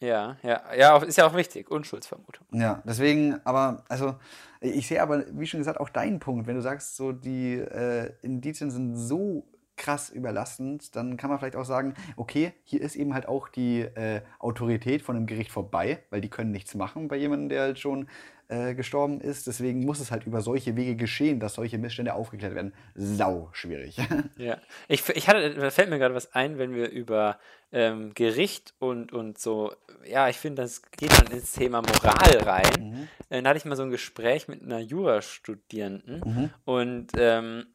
Ja, ja, ja, ist ja auch wichtig, Unschuldsvermutung. Ja, deswegen, aber, also, ich sehe aber, wie schon gesagt, auch deinen Punkt. Wenn du sagst, so die äh, Indizien sind so krass überlastend, dann kann man vielleicht auch sagen, okay, hier ist eben halt auch die äh, Autorität von dem Gericht vorbei, weil die können nichts machen bei jemandem, der halt schon äh, gestorben ist. Deswegen muss es halt über solche Wege geschehen, dass solche Missstände aufgeklärt werden. Sau schwierig. ja, ich, ich hatte, da fällt mir gerade was ein, wenn wir über ähm, Gericht und, und so, ja, ich finde, das geht dann ins Thema Moral rein. Mhm. Äh, dann hatte ich mal so ein Gespräch mit einer Jurastudierenden mhm. und ähm,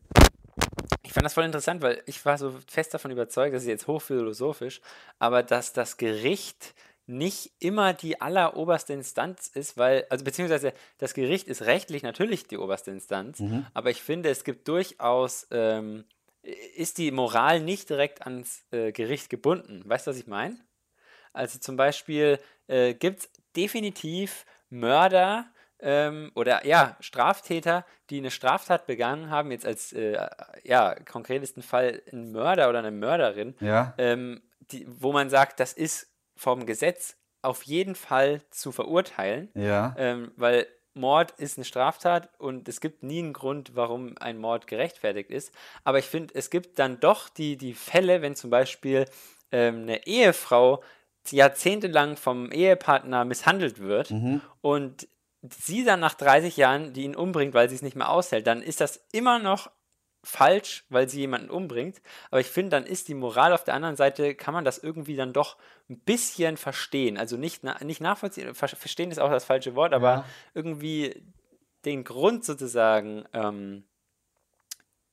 ich fand das voll interessant, weil ich war so fest davon überzeugt, das ist jetzt hochphilosophisch, aber dass das Gericht nicht immer die alleroberste Instanz ist, weil, also beziehungsweise das Gericht ist rechtlich natürlich die oberste Instanz, mhm. aber ich finde, es gibt durchaus, ähm, ist die Moral nicht direkt ans äh, Gericht gebunden. Weißt du, was ich meine? Also zum Beispiel äh, gibt es definitiv Mörder, ähm, oder ja, Straftäter, die eine Straftat begangen haben, jetzt als äh, ja, konkretesten Fall ein Mörder oder eine Mörderin, ja. ähm, die, wo man sagt, das ist vom Gesetz auf jeden Fall zu verurteilen, ja. ähm, weil Mord ist eine Straftat und es gibt nie einen Grund, warum ein Mord gerechtfertigt ist. Aber ich finde, es gibt dann doch die, die Fälle, wenn zum Beispiel ähm, eine Ehefrau jahrzehntelang vom Ehepartner misshandelt wird mhm. und sie dann nach 30 Jahren, die ihn umbringt, weil sie es nicht mehr aushält, dann ist das immer noch falsch, weil sie jemanden umbringt. Aber ich finde, dann ist die Moral auf der anderen Seite, kann man das irgendwie dann doch ein bisschen verstehen. Also nicht, nicht nachvollziehen, verstehen ist auch das falsche Wort, aber ja. irgendwie den Grund sozusagen ähm,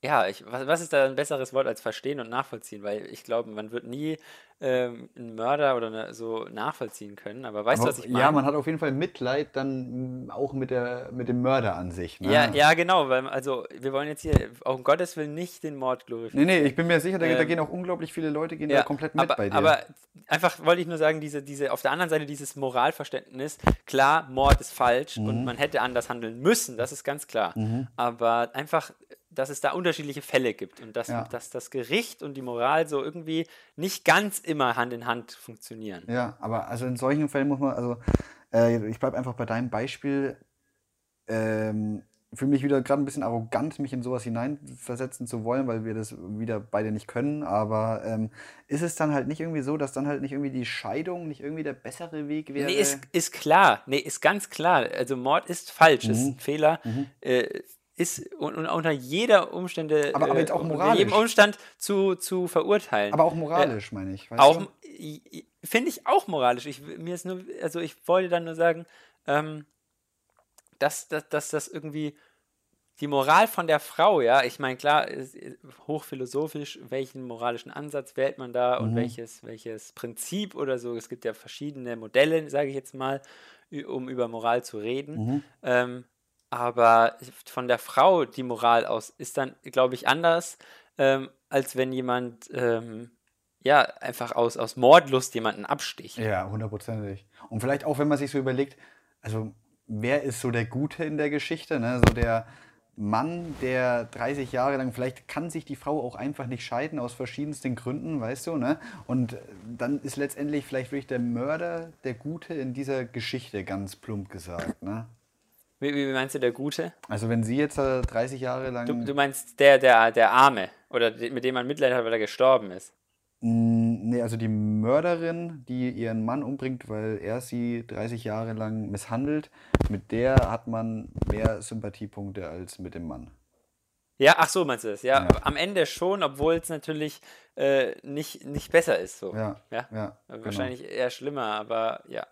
ja, ich, was, was ist da ein besseres Wort als verstehen und nachvollziehen? Weil ich glaube, man wird nie ähm, einen Mörder oder eine, so nachvollziehen können. Aber weißt du, was ich meine? Ja, man hat auf jeden Fall Mitleid dann mm, auch mit, der, mit dem Mörder an sich. Ne? Ja, ja, genau. Weil, also, wir wollen jetzt hier, auch um Gottes Willen, nicht den Mord glorifizieren. Nee, nee, ich bin mir sicher, da, ähm, da gehen auch unglaublich viele Leute gehen ja, da komplett mit aber, bei dir. Aber einfach wollte ich nur sagen, diese, diese, auf der anderen Seite dieses Moralverständnis, klar, Mord ist falsch mhm. und man hätte anders handeln müssen, das ist ganz klar. Mhm. Aber einfach dass es da unterschiedliche Fälle gibt und dass, ja. dass das Gericht und die Moral so irgendwie nicht ganz immer Hand in Hand funktionieren. Ja, aber also in solchen Fällen muss man, also äh, ich bleibe einfach bei deinem Beispiel. Ähm, fühle mich wieder gerade ein bisschen arrogant, mich in sowas hineinversetzen zu wollen, weil wir das wieder beide nicht können. Aber ähm, ist es dann halt nicht irgendwie so, dass dann halt nicht irgendwie die Scheidung nicht irgendwie der bessere Weg wäre? Nee, ist, ist klar. Nee, ist ganz klar. Also Mord ist falsch, mhm. ist ein Fehler. Mhm. Äh, ist unter jeder Umstände, aber, aber auch moralisch. jedem Umstand zu, zu verurteilen. Aber auch moralisch, äh, meine ich. auch finde ich auch moralisch. Ich, mir ist nur, also ich wollte dann nur sagen, ähm, dass, dass, dass das irgendwie die Moral von der Frau, ja, ich meine, klar, hochphilosophisch, welchen moralischen Ansatz wählt man da und mhm. welches, welches Prinzip oder so. Es gibt ja verschiedene Modelle, sage ich jetzt mal, um über Moral zu reden. Mhm. Ähm, aber von der Frau die Moral aus ist dann, glaube ich, anders, ähm, als wenn jemand ähm, ja einfach aus, aus Mordlust jemanden absticht. Ja, hundertprozentig. Und vielleicht auch, wenn man sich so überlegt, also wer ist so der Gute in der Geschichte? Ne? So der Mann, der 30 Jahre lang, vielleicht kann sich die Frau auch einfach nicht scheiden aus verschiedensten Gründen, weißt du, ne? Und dann ist letztendlich vielleicht wirklich der Mörder der Gute in dieser Geschichte, ganz plump gesagt, ne? Wie, wie meinst du der Gute? Also wenn sie jetzt 30 Jahre lang... Du, du meinst der, der, der Arme oder mit dem man Mitleid hat, weil er gestorben ist? Nee, also die Mörderin, die ihren Mann umbringt, weil er sie 30 Jahre lang misshandelt, mit der hat man mehr Sympathiepunkte als mit dem Mann. Ja, ach so meinst du das? Ja, ja. am Ende schon, obwohl es natürlich äh, nicht, nicht besser ist. So. Ja, ja? ja Wahrscheinlich genau. eher schlimmer, aber ja.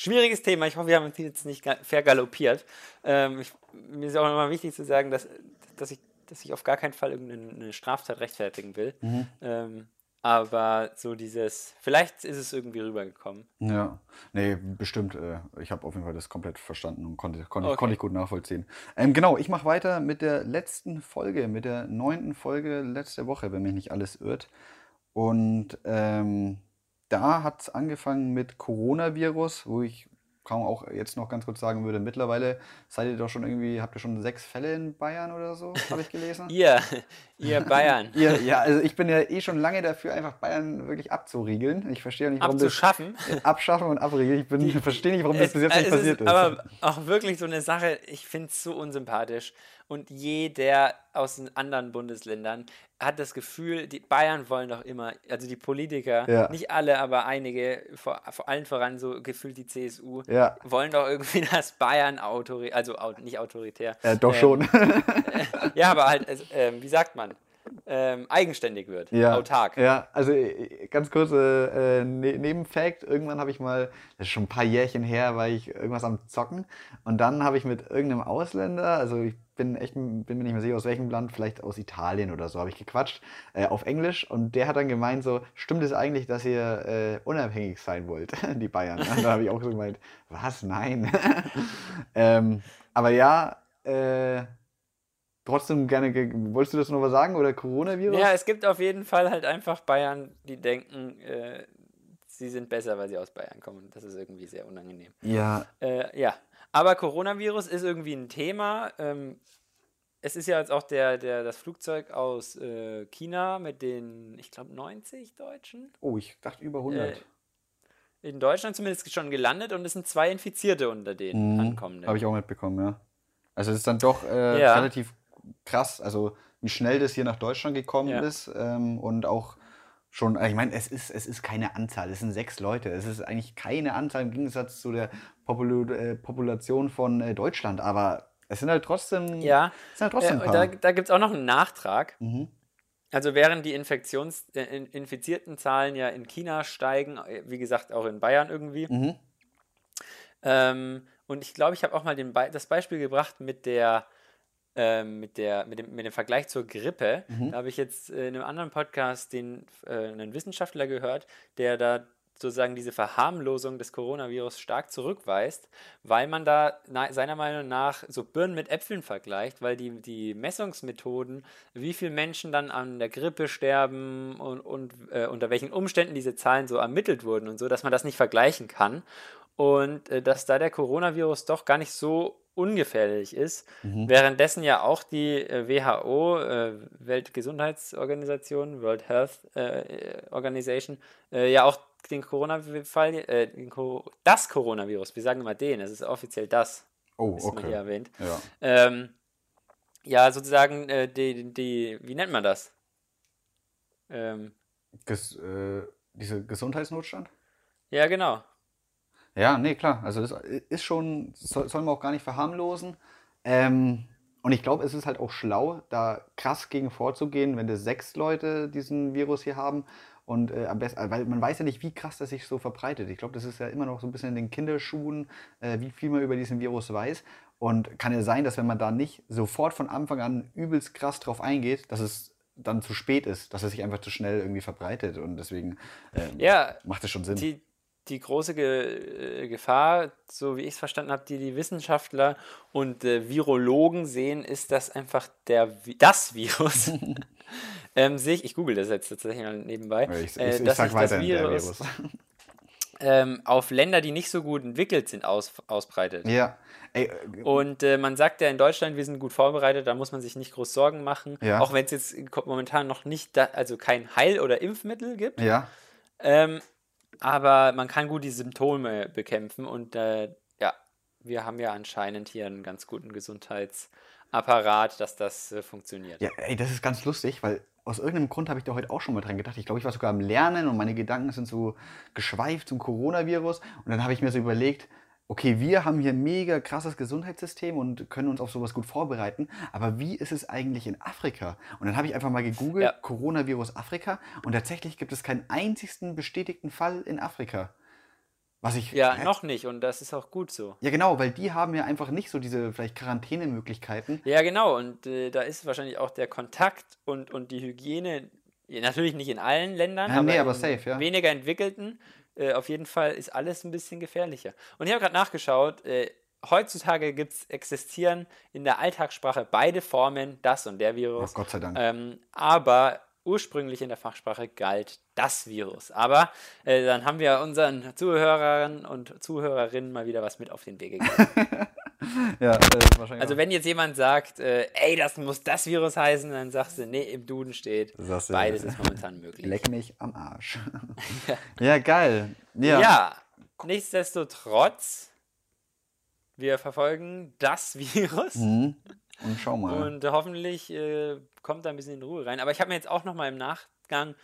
Schwieriges Thema. Ich hoffe, wir haben uns jetzt nicht vergaloppiert. Ähm, ich, mir ist auch nochmal wichtig zu sagen, dass, dass, ich, dass ich auf gar keinen Fall irgendeine Straftat rechtfertigen will. Mhm. Ähm, aber so dieses, vielleicht ist es irgendwie rübergekommen. Ja, nee, bestimmt. Äh, ich habe auf jeden Fall das komplett verstanden und konnte, konnte, okay. konnte ich gut nachvollziehen. Ähm, genau, ich mache weiter mit der letzten Folge, mit der neunten Folge letzte Woche, wenn mich nicht alles irrt. Und ähm, da hat es angefangen mit Coronavirus, wo ich kaum auch jetzt noch ganz kurz sagen würde, mittlerweile seid ihr doch schon irgendwie, habt ihr schon sechs Fälle in Bayern oder so, habe ich gelesen? ihr, ihr Bayern. ihr, ja, also ich bin ja eh schon lange dafür, einfach Bayern wirklich abzuriegeln. Ich verstehe nicht, warum Abzuschaffen? das... Abschaffen und abriegeln. Ich bin, verstehe nicht, warum das bis jetzt nicht passiert ist. ist. Aber auch wirklich so eine Sache, ich finde es so unsympathisch. Und jeder aus den anderen Bundesländern hat das Gefühl, die Bayern wollen doch immer, also die Politiker, ja. nicht alle, aber einige, vor, vor allen voran so gefühlt die CSU, ja. wollen doch irgendwie, dass Bayern autoritär, also nicht autoritär. Ja, doch ähm, schon. Äh, ja, aber halt, äh, wie sagt man? Ähm, eigenständig wird, ja, autark. Ja, also äh, ganz kurze äh, ne Nebenfact, irgendwann habe ich mal, das ist schon ein paar Jährchen her, war ich irgendwas am Zocken und dann habe ich mit irgendeinem Ausländer, also ich bin echt, bin mir nicht mehr sicher aus welchem Land, vielleicht aus Italien oder so, habe ich gequatscht, äh, auf Englisch. Und der hat dann gemeint so, stimmt es eigentlich, dass ihr äh, unabhängig sein wollt, die Bayern? Und da habe ich auch so gemeint, was? Nein. ähm, aber ja, äh, trotzdem gerne, wolltest du das noch was sagen oder Coronavirus? Ja, es gibt auf jeden Fall halt einfach Bayern, die denken, äh, sie sind besser, weil sie aus Bayern kommen. Das ist irgendwie sehr unangenehm. Ja. Äh, ja, aber Coronavirus ist irgendwie ein Thema. Ähm, es ist ja jetzt auch der, der, das Flugzeug aus äh, China mit den, ich glaube, 90 Deutschen. Oh, ich dachte über 100. Äh, in Deutschland zumindest schon gelandet und es sind zwei Infizierte unter den mhm, Ankommenden. Habe ich auch mitbekommen, ja. Also es ist dann doch äh, ja. relativ krass, also wie schnell das hier nach Deutschland gekommen ja. ist ähm, und auch schon, ich meine, es ist, es ist keine Anzahl, es sind sechs Leute. Es ist eigentlich keine Anzahl im Gegensatz zu der Popul äh, Population von äh, Deutschland, aber es sind halt trotzdem. Ja, sind halt trotzdem äh, da, da gibt es auch noch einen Nachtrag. Mhm. Also während die Infektions äh, infizierten Zahlen ja in China steigen, äh, wie gesagt auch in Bayern irgendwie. Mhm. Ähm, und ich glaube, ich habe auch mal Be das Beispiel gebracht mit der ähm, mit, der, mit, dem, mit dem Vergleich zur Grippe. Mhm. Da habe ich jetzt in einem anderen Podcast den, äh, einen Wissenschaftler gehört, der da sozusagen diese Verharmlosung des Coronavirus stark zurückweist, weil man da seiner Meinung nach so Birnen mit Äpfeln vergleicht, weil die, die Messungsmethoden, wie viele Menschen dann an der Grippe sterben und, und äh, unter welchen Umständen diese Zahlen so ermittelt wurden und so, dass man das nicht vergleichen kann. Und äh, dass da der Coronavirus doch gar nicht so ungefährlich ist. Mhm. Währenddessen ja auch die äh, WHO, äh, Weltgesundheitsorganisation, World Health äh, Organization, äh, ja auch den Corona-Fall, äh, das Coronavirus, wir sagen immer den, es ist offiziell das, oh, ist okay. hier erwähnt. Ja, ähm, ja sozusagen äh, die, die, wie nennt man das? Ähm, Ges, diese Gesundheitsnotstand? Ja, genau. Ja, nee, klar. Also das ist schon, soll, soll man auch gar nicht verharmlosen. Ähm, und ich glaube, es ist halt auch schlau, da krass gegen vorzugehen, wenn das sechs Leute diesen Virus hier haben. Und äh, am besten, weil man weiß ja nicht, wie krass das sich so verbreitet. Ich glaube, das ist ja immer noch so ein bisschen in den Kinderschuhen, äh, wie viel man über diesen Virus weiß. Und kann ja sein, dass wenn man da nicht sofort von Anfang an übelst krass drauf eingeht, dass es dann zu spät ist, dass es sich einfach zu schnell irgendwie verbreitet. Und deswegen ähm, ja, macht es schon Sinn. Die, die große Ge äh, Gefahr, so wie ich es verstanden habe, die die Wissenschaftler und äh, Virologen sehen, ist, dass einfach der, das Virus ähm, sich, ich google das jetzt tatsächlich mal nebenbei, ich, ich, äh, dass sag sich das Virus, Virus. ähm, auf Länder, die nicht so gut entwickelt sind, aus, ausbreitet. Ja. Ey, äh, und äh, man sagt ja in Deutschland, wir sind gut vorbereitet, da muss man sich nicht groß Sorgen machen, ja. auch wenn es jetzt momentan noch nicht, da, also kein Heil- oder Impfmittel gibt. Ja. Ähm, aber man kann gut die Symptome bekämpfen und äh, ja, wir haben ja anscheinend hier einen ganz guten Gesundheitsapparat, dass das äh, funktioniert. Ja, ey, das ist ganz lustig, weil aus irgendeinem Grund habe ich da heute auch schon mal dran gedacht. Ich glaube, ich war sogar am Lernen und meine Gedanken sind so geschweift zum Coronavirus. Und dann habe ich mir so überlegt, okay, wir haben hier ein mega krasses Gesundheitssystem und können uns auf sowas gut vorbereiten, aber wie ist es eigentlich in Afrika? Und dann habe ich einfach mal gegoogelt, ja. Coronavirus Afrika, und tatsächlich gibt es keinen einzigsten bestätigten Fall in Afrika. Was ich, ja, äh, noch nicht und das ist auch gut so. Ja, genau, weil die haben ja einfach nicht so diese vielleicht Quarantänemöglichkeiten. Ja, genau, und äh, da ist wahrscheinlich auch der Kontakt und, und die Hygiene, natürlich nicht in allen Ländern, ja, aber, nee, aber safe, ja. weniger entwickelten, äh, auf jeden Fall ist alles ein bisschen gefährlicher. Und ich habe gerade nachgeschaut, äh, heutzutage gibt's, existieren in der Alltagssprache beide Formen, das und der Virus. Oh, Gott sei Dank. Ähm, aber ursprünglich in der Fachsprache galt das Virus. Aber äh, dann haben wir unseren Zuhörern und Zuhörerinnen mal wieder was mit auf den Weg gegeben. ja, äh, wahrscheinlich. Also, wenn jetzt jemand sagt, äh, ey, das muss das Virus heißen, dann sagst du, nee, im Duden steht, sagst beides ist momentan möglich. Leck mich am Arsch. ja. geil. Ja. ja, nichtsdestotrotz, wir verfolgen das Virus. Mhm. Und schau mal. Und hoffentlich äh, kommt da ein bisschen in Ruhe rein. Aber ich habe mir jetzt auch noch mal im Nachgang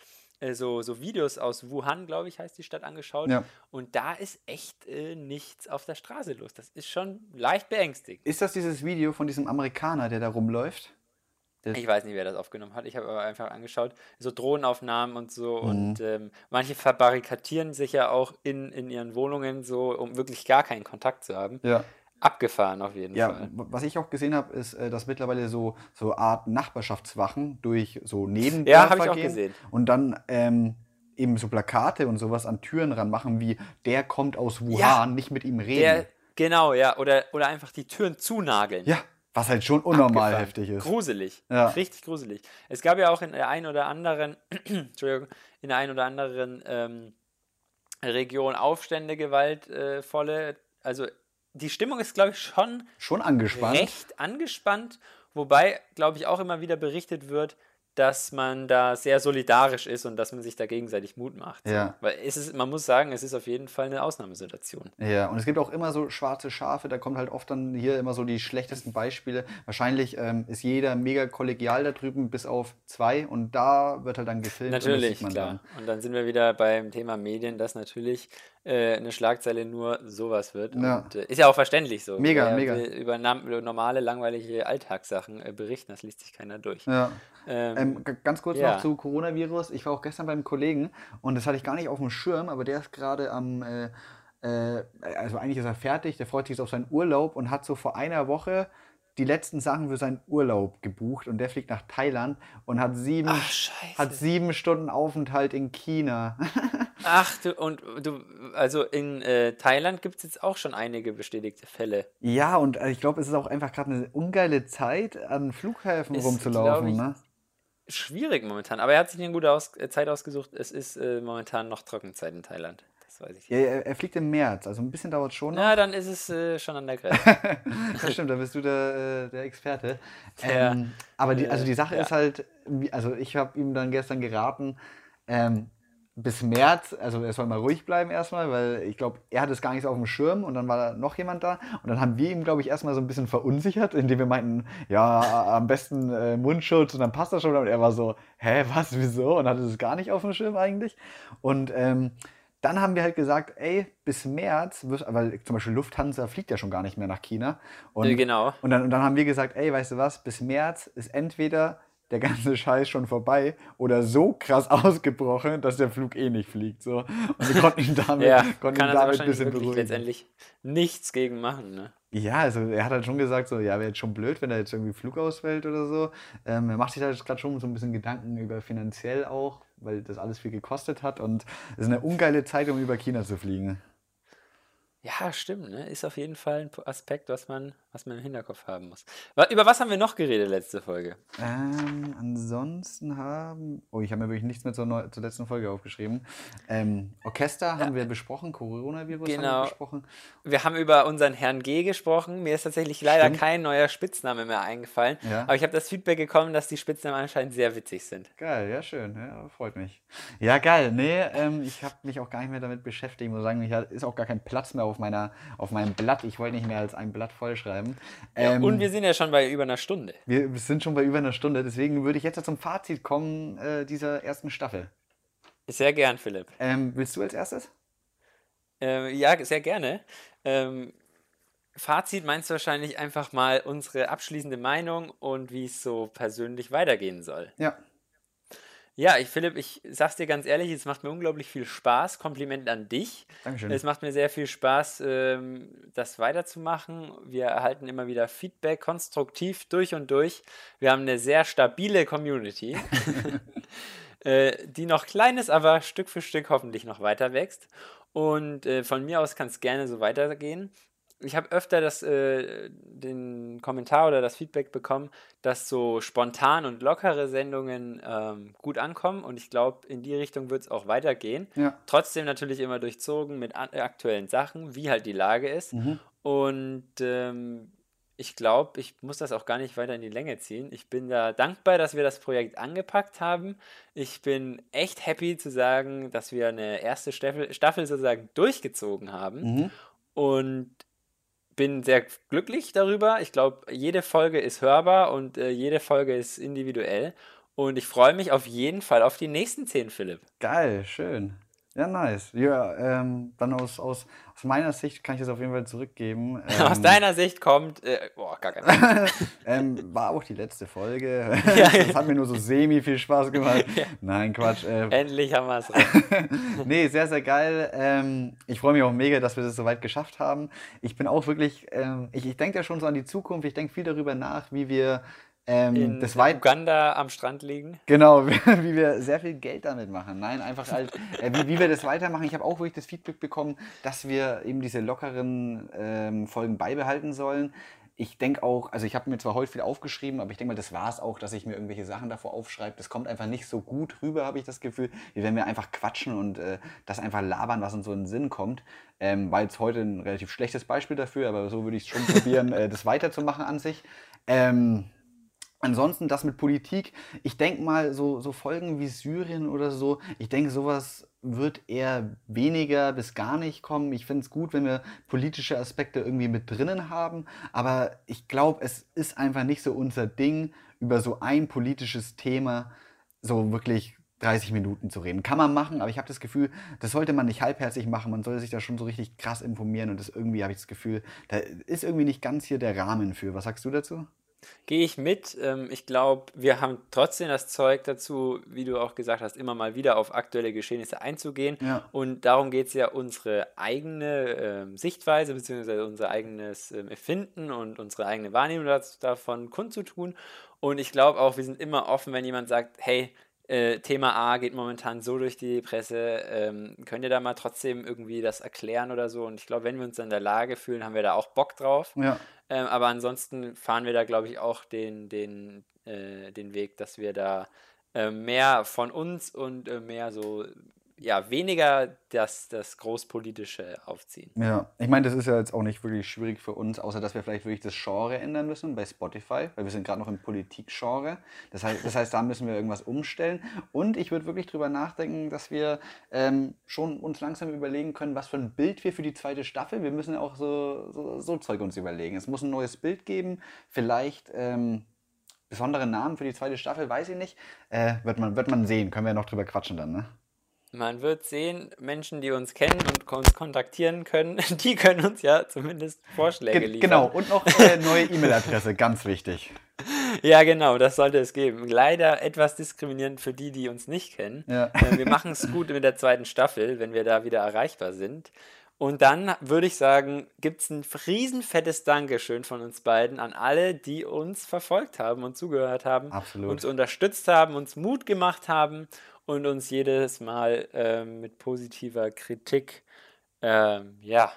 äh, so, so Videos aus Wuhan, glaube ich, heißt die Stadt, angeschaut. Ja. Und da ist echt äh, nichts auf der Straße los. Das ist schon leicht beängstigend. Ist das dieses Video von diesem Amerikaner, der da rumläuft? Das ich weiß nicht, wer das aufgenommen hat. Ich habe aber einfach angeschaut, so Drohnenaufnahmen und so. Mhm. Und ähm, manche verbarrikadieren sich ja auch in, in ihren Wohnungen so, um wirklich gar keinen Kontakt zu haben. Ja. Abgefahren auf jeden ja, Fall. Was ich auch gesehen habe, ist, äh, dass mittlerweile so, so Art Nachbarschaftswachen durch so Nebendörfer Ja, habe ich auch gesehen. Und dann ähm, eben so Plakate und sowas an Türen ranmachen, wie der kommt aus Wuhan, ja, nicht mit ihm reden. Der, genau, ja. Oder, oder einfach die Türen zunageln. Ja, was halt schon unnormal Abgefahren. heftig ist. Gruselig. Ja. Richtig gruselig. Es gab ja auch in der einen oder anderen, Entschuldigung, in der einen oder anderen ähm, Region Aufstände, gewaltvolle. Also die Stimmung ist, glaube ich, schon, schon angespannt. recht angespannt, wobei, glaube ich, auch immer wieder berichtet wird, dass man da sehr solidarisch ist und dass man sich da gegenseitig Mut macht. Ja. Weil es ist, man muss sagen, es ist auf jeden Fall eine Ausnahmesituation. Ja, und es gibt auch immer so schwarze Schafe, da kommt halt oft dann hier immer so die schlechtesten Beispiele. Wahrscheinlich ähm, ist jeder mega kollegial da drüben, bis auf zwei und da wird halt dann gefilmt. Natürlich, und klar. Dann. Und dann sind wir wieder beim Thema Medien, dass natürlich äh, eine Schlagzeile nur sowas wird. Ja. Und, äh, ist ja auch verständlich so. Mega, Wer mega. Über, über, normale, langweilige Alltagssachen äh, berichten, das liest sich keiner durch. Ja. Ähm, ähm, ganz kurz ja. noch zu Coronavirus. Ich war auch gestern beim Kollegen und das hatte ich gar nicht auf dem Schirm, aber der ist gerade am, äh, äh, also eigentlich ist er fertig, der freut sich auf seinen Urlaub und hat so vor einer Woche die letzten Sachen für seinen Urlaub gebucht und der fliegt nach Thailand und hat sieben, Ach, hat sieben Stunden Aufenthalt in China. Ach, du, und du, also in äh, Thailand gibt es jetzt auch schon einige bestätigte Fälle. Ja, und äh, ich glaube, es ist auch einfach gerade eine ungeile Zeit, an Flughäfen ist, rumzulaufen. Ich, ne? Schwierig momentan, aber er hat sich eine gute Aus äh, Zeit ausgesucht. Es ist äh, momentan noch Trockenzeit in Thailand. Das weiß ich. Ja, er, er, fliegt im März, also ein bisschen dauert es schon. Noch. Ja, dann ist es äh, schon an der Grenze. das stimmt, da bist du der, äh, der Experte. Ähm, aber die, also die Sache ja. ist halt, also ich habe ihm dann gestern geraten, ähm, bis März, also er soll mal ruhig bleiben erstmal, weil ich glaube, er hat es gar nicht so auf dem Schirm und dann war da noch jemand da und dann haben wir ihm, glaube ich, erstmal so ein bisschen verunsichert, indem wir meinten, ja, am besten äh, Mundschutz und dann passt das schon und er war so, hä, was, wieso und hatte es gar nicht auf dem Schirm eigentlich und ähm, dann haben wir halt gesagt, ey, bis März, weil zum Beispiel Lufthansa fliegt ja schon gar nicht mehr nach China. Und, genau. Und dann, und dann haben wir gesagt, ey, weißt du was, bis März ist entweder der ganze Scheiß schon vorbei oder so krass ausgebrochen, dass der Flug eh nicht fliegt. So. Und wir konnten ihn damit, ja, konnten kann ihn damit ein bisschen beruhigen. letztendlich nichts gegen machen. Ne? Ja, also er hat halt schon gesagt, so, ja, wäre jetzt schon blöd, wenn er jetzt irgendwie Flug ausfällt oder so. Ähm, er macht sich halt gerade schon so ein bisschen Gedanken über finanziell auch, weil das alles viel gekostet hat und es ist eine ungeile Zeit, um über China zu fliegen. Ja, stimmt. Ne? Ist auf jeden Fall ein Aspekt, was man, was man im Hinterkopf haben muss. Über was haben wir noch geredet letzte Folge? Ähm, ansonsten haben. Oh, ich habe mir wirklich nichts mehr zur, Neu zur letzten Folge aufgeschrieben. Ähm, Orchester ja. haben wir besprochen, Coronavirus genau. haben wir besprochen. Wir haben über unseren Herrn G gesprochen. Mir ist tatsächlich leider stimmt. kein neuer Spitzname mehr eingefallen. Ja. Aber ich habe das Feedback bekommen, dass die Spitznamen anscheinend sehr witzig sind. Geil, ja, schön. Ja, freut mich. Ja, geil. Nee, ähm, ich habe mich auch gar nicht mehr damit beschäftigt. Ich muss sagen, ich ist auch gar kein Platz mehr auf auf, meiner, auf meinem Blatt. Ich wollte nicht mehr als ein Blatt vollschreiben. Ja, ähm, und wir sind ja schon bei über einer Stunde. Wir sind schon bei über einer Stunde. Deswegen würde ich jetzt zum Fazit kommen äh, dieser ersten Staffel. Sehr gern, Philipp. Ähm, willst du als erstes? Äh, ja, sehr gerne. Ähm, Fazit meinst du wahrscheinlich einfach mal unsere abschließende Meinung und wie es so persönlich weitergehen soll. Ja. Ja, ich, Philipp, ich sag's dir ganz ehrlich, es macht mir unglaublich viel Spaß. Kompliment an dich. Dankeschön. Es macht mir sehr viel Spaß, ähm, das weiterzumachen. Wir erhalten immer wieder Feedback, konstruktiv durch und durch. Wir haben eine sehr stabile Community, äh, die noch klein ist, aber Stück für Stück hoffentlich noch weiter wächst. Und äh, von mir aus kann es gerne so weitergehen. Ich habe öfter das, äh, den Kommentar oder das Feedback bekommen, dass so spontan und lockere Sendungen ähm, gut ankommen und ich glaube, in die Richtung wird es auch weitergehen. Ja. Trotzdem natürlich immer durchzogen mit aktuellen Sachen, wie halt die Lage ist. Mhm. Und ähm, ich glaube, ich muss das auch gar nicht weiter in die Länge ziehen. Ich bin da dankbar, dass wir das Projekt angepackt haben. Ich bin echt happy zu sagen, dass wir eine erste Staffel, Staffel sozusagen durchgezogen haben. Mhm. Und bin sehr glücklich darüber. Ich glaube, jede Folge ist hörbar und äh, jede Folge ist individuell. Und ich freue mich auf jeden Fall auf die nächsten zehn, Philipp. Geil, schön. Ja, nice. Ja, ähm, dann aus, aus, aus meiner Sicht kann ich das auf jeden Fall zurückgeben. Ähm, aus deiner Sicht kommt, äh, boah, gar kein ähm, War auch die letzte Folge. Ja. das hat mir nur so semi viel Spaß gemacht. Ja. Nein, Quatsch. Äh, Endlich haben wir es. nee, sehr, sehr geil. Ähm, ich freue mich auch mega, dass wir das so weit geschafft haben. Ich bin auch wirklich, ähm, ich, ich denke ja schon so an die Zukunft. Ich denke viel darüber nach, wie wir ähm, in das weit Uganda am Strand liegen. Genau, wie, wir sehr viel Geld damit machen. Nein, einfach halt, äh, wie, wie, wir das weitermachen. Ich habe auch wirklich das Feedback bekommen, dass wir eben diese lockeren ähm, Folgen beibehalten sollen. Ich denke auch, also ich habe mir zwar heute viel aufgeschrieben, aber ich denke mal, das war es auch, dass ich mir irgendwelche Sachen davor aufschreibe. Das kommt einfach nicht so gut rüber, habe ich das Gefühl, wie wenn wir einfach quatschen und äh, das einfach labern, was uns so in den Sinn kommt. Ähm, war jetzt heute ein relativ schlechtes Beispiel dafür, aber so würde ich es schon probieren, äh, das weiterzumachen an sich. Ähm, Ansonsten das mit Politik, ich denke mal, so, so Folgen wie Syrien oder so, ich denke, sowas wird eher weniger bis gar nicht kommen. Ich finde es gut, wenn wir politische Aspekte irgendwie mit drinnen haben, aber ich glaube, es ist einfach nicht so unser Ding, über so ein politisches Thema so wirklich 30 Minuten zu reden. Kann man machen, aber ich habe das Gefühl, das sollte man nicht halbherzig machen. Man sollte sich da schon so richtig krass informieren und das irgendwie habe ich das Gefühl, da ist irgendwie nicht ganz hier der Rahmen für. Was sagst du dazu? Gehe ich mit. Ähm, ich glaube, wir haben trotzdem das Zeug dazu, wie du auch gesagt hast, immer mal wieder auf aktuelle Geschehnisse einzugehen. Ja. Und darum geht es ja, unsere eigene ähm, Sichtweise bzw. unser eigenes ähm, Erfinden und unsere eigene Wahrnehmung davon kundzutun. Und ich glaube auch, wir sind immer offen, wenn jemand sagt, hey, äh, Thema A geht momentan so durch die Presse. Ähm, könnt ihr da mal trotzdem irgendwie das erklären oder so? Und ich glaube, wenn wir uns in der Lage fühlen, haben wir da auch Bock drauf. Ja. Ähm, aber ansonsten fahren wir da, glaube ich, auch den, den, äh, den Weg, dass wir da äh, mehr von uns und äh, mehr so ja, weniger das, das Großpolitische aufziehen. Ja, ich meine, das ist ja jetzt auch nicht wirklich schwierig für uns, außer dass wir vielleicht wirklich das Genre ändern müssen bei Spotify, weil wir sind gerade noch im Politik-Genre. Das heißt, das heißt, da müssen wir irgendwas umstellen. Und ich würde wirklich drüber nachdenken, dass wir ähm, schon uns langsam überlegen können, was für ein Bild wir für die zweite Staffel, wir müssen ja auch so, so, so Zeug uns überlegen. Es muss ein neues Bild geben, vielleicht... Ähm, besondere Namen für die zweite Staffel, weiß ich nicht. Äh, wird, man, wird man sehen, können wir ja noch drüber quatschen dann, ne? Man wird sehen, Menschen, die uns kennen und uns kontaktieren können, die können uns ja zumindest Vorschläge Ge liefern. Genau, und noch eine neue E-Mail-Adresse, ganz wichtig. Ja, genau, das sollte es geben. Leider etwas diskriminierend für die, die uns nicht kennen. Ja. Äh, wir machen es gut mit der zweiten Staffel, wenn wir da wieder erreichbar sind. Und dann würde ich sagen, gibt es ein riesenfettes Dankeschön von uns beiden an alle, die uns verfolgt haben und zugehört haben, Absolut. uns unterstützt haben, uns Mut gemacht haben und uns jedes Mal ähm, mit positiver Kritik ähm, ja,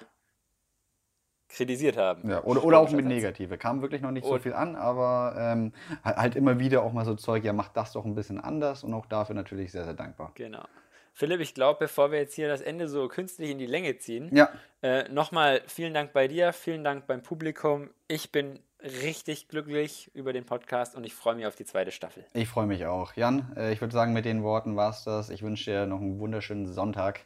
kritisiert haben. Ja, oder, oder auch mit negative. Kam wirklich noch nicht so viel an, aber ähm, halt immer wieder auch mal so Zeug, ja, macht das doch ein bisschen anders und auch dafür natürlich sehr, sehr dankbar. Genau. Philipp, ich glaube, bevor wir jetzt hier das Ende so künstlich in die Länge ziehen, ja. äh, nochmal vielen Dank bei dir, vielen Dank beim Publikum. Ich bin richtig glücklich über den Podcast und ich freue mich auf die zweite Staffel. Ich freue mich auch. Jan, äh, ich würde sagen, mit den Worten war es das. Ich wünsche dir noch einen wunderschönen Sonntag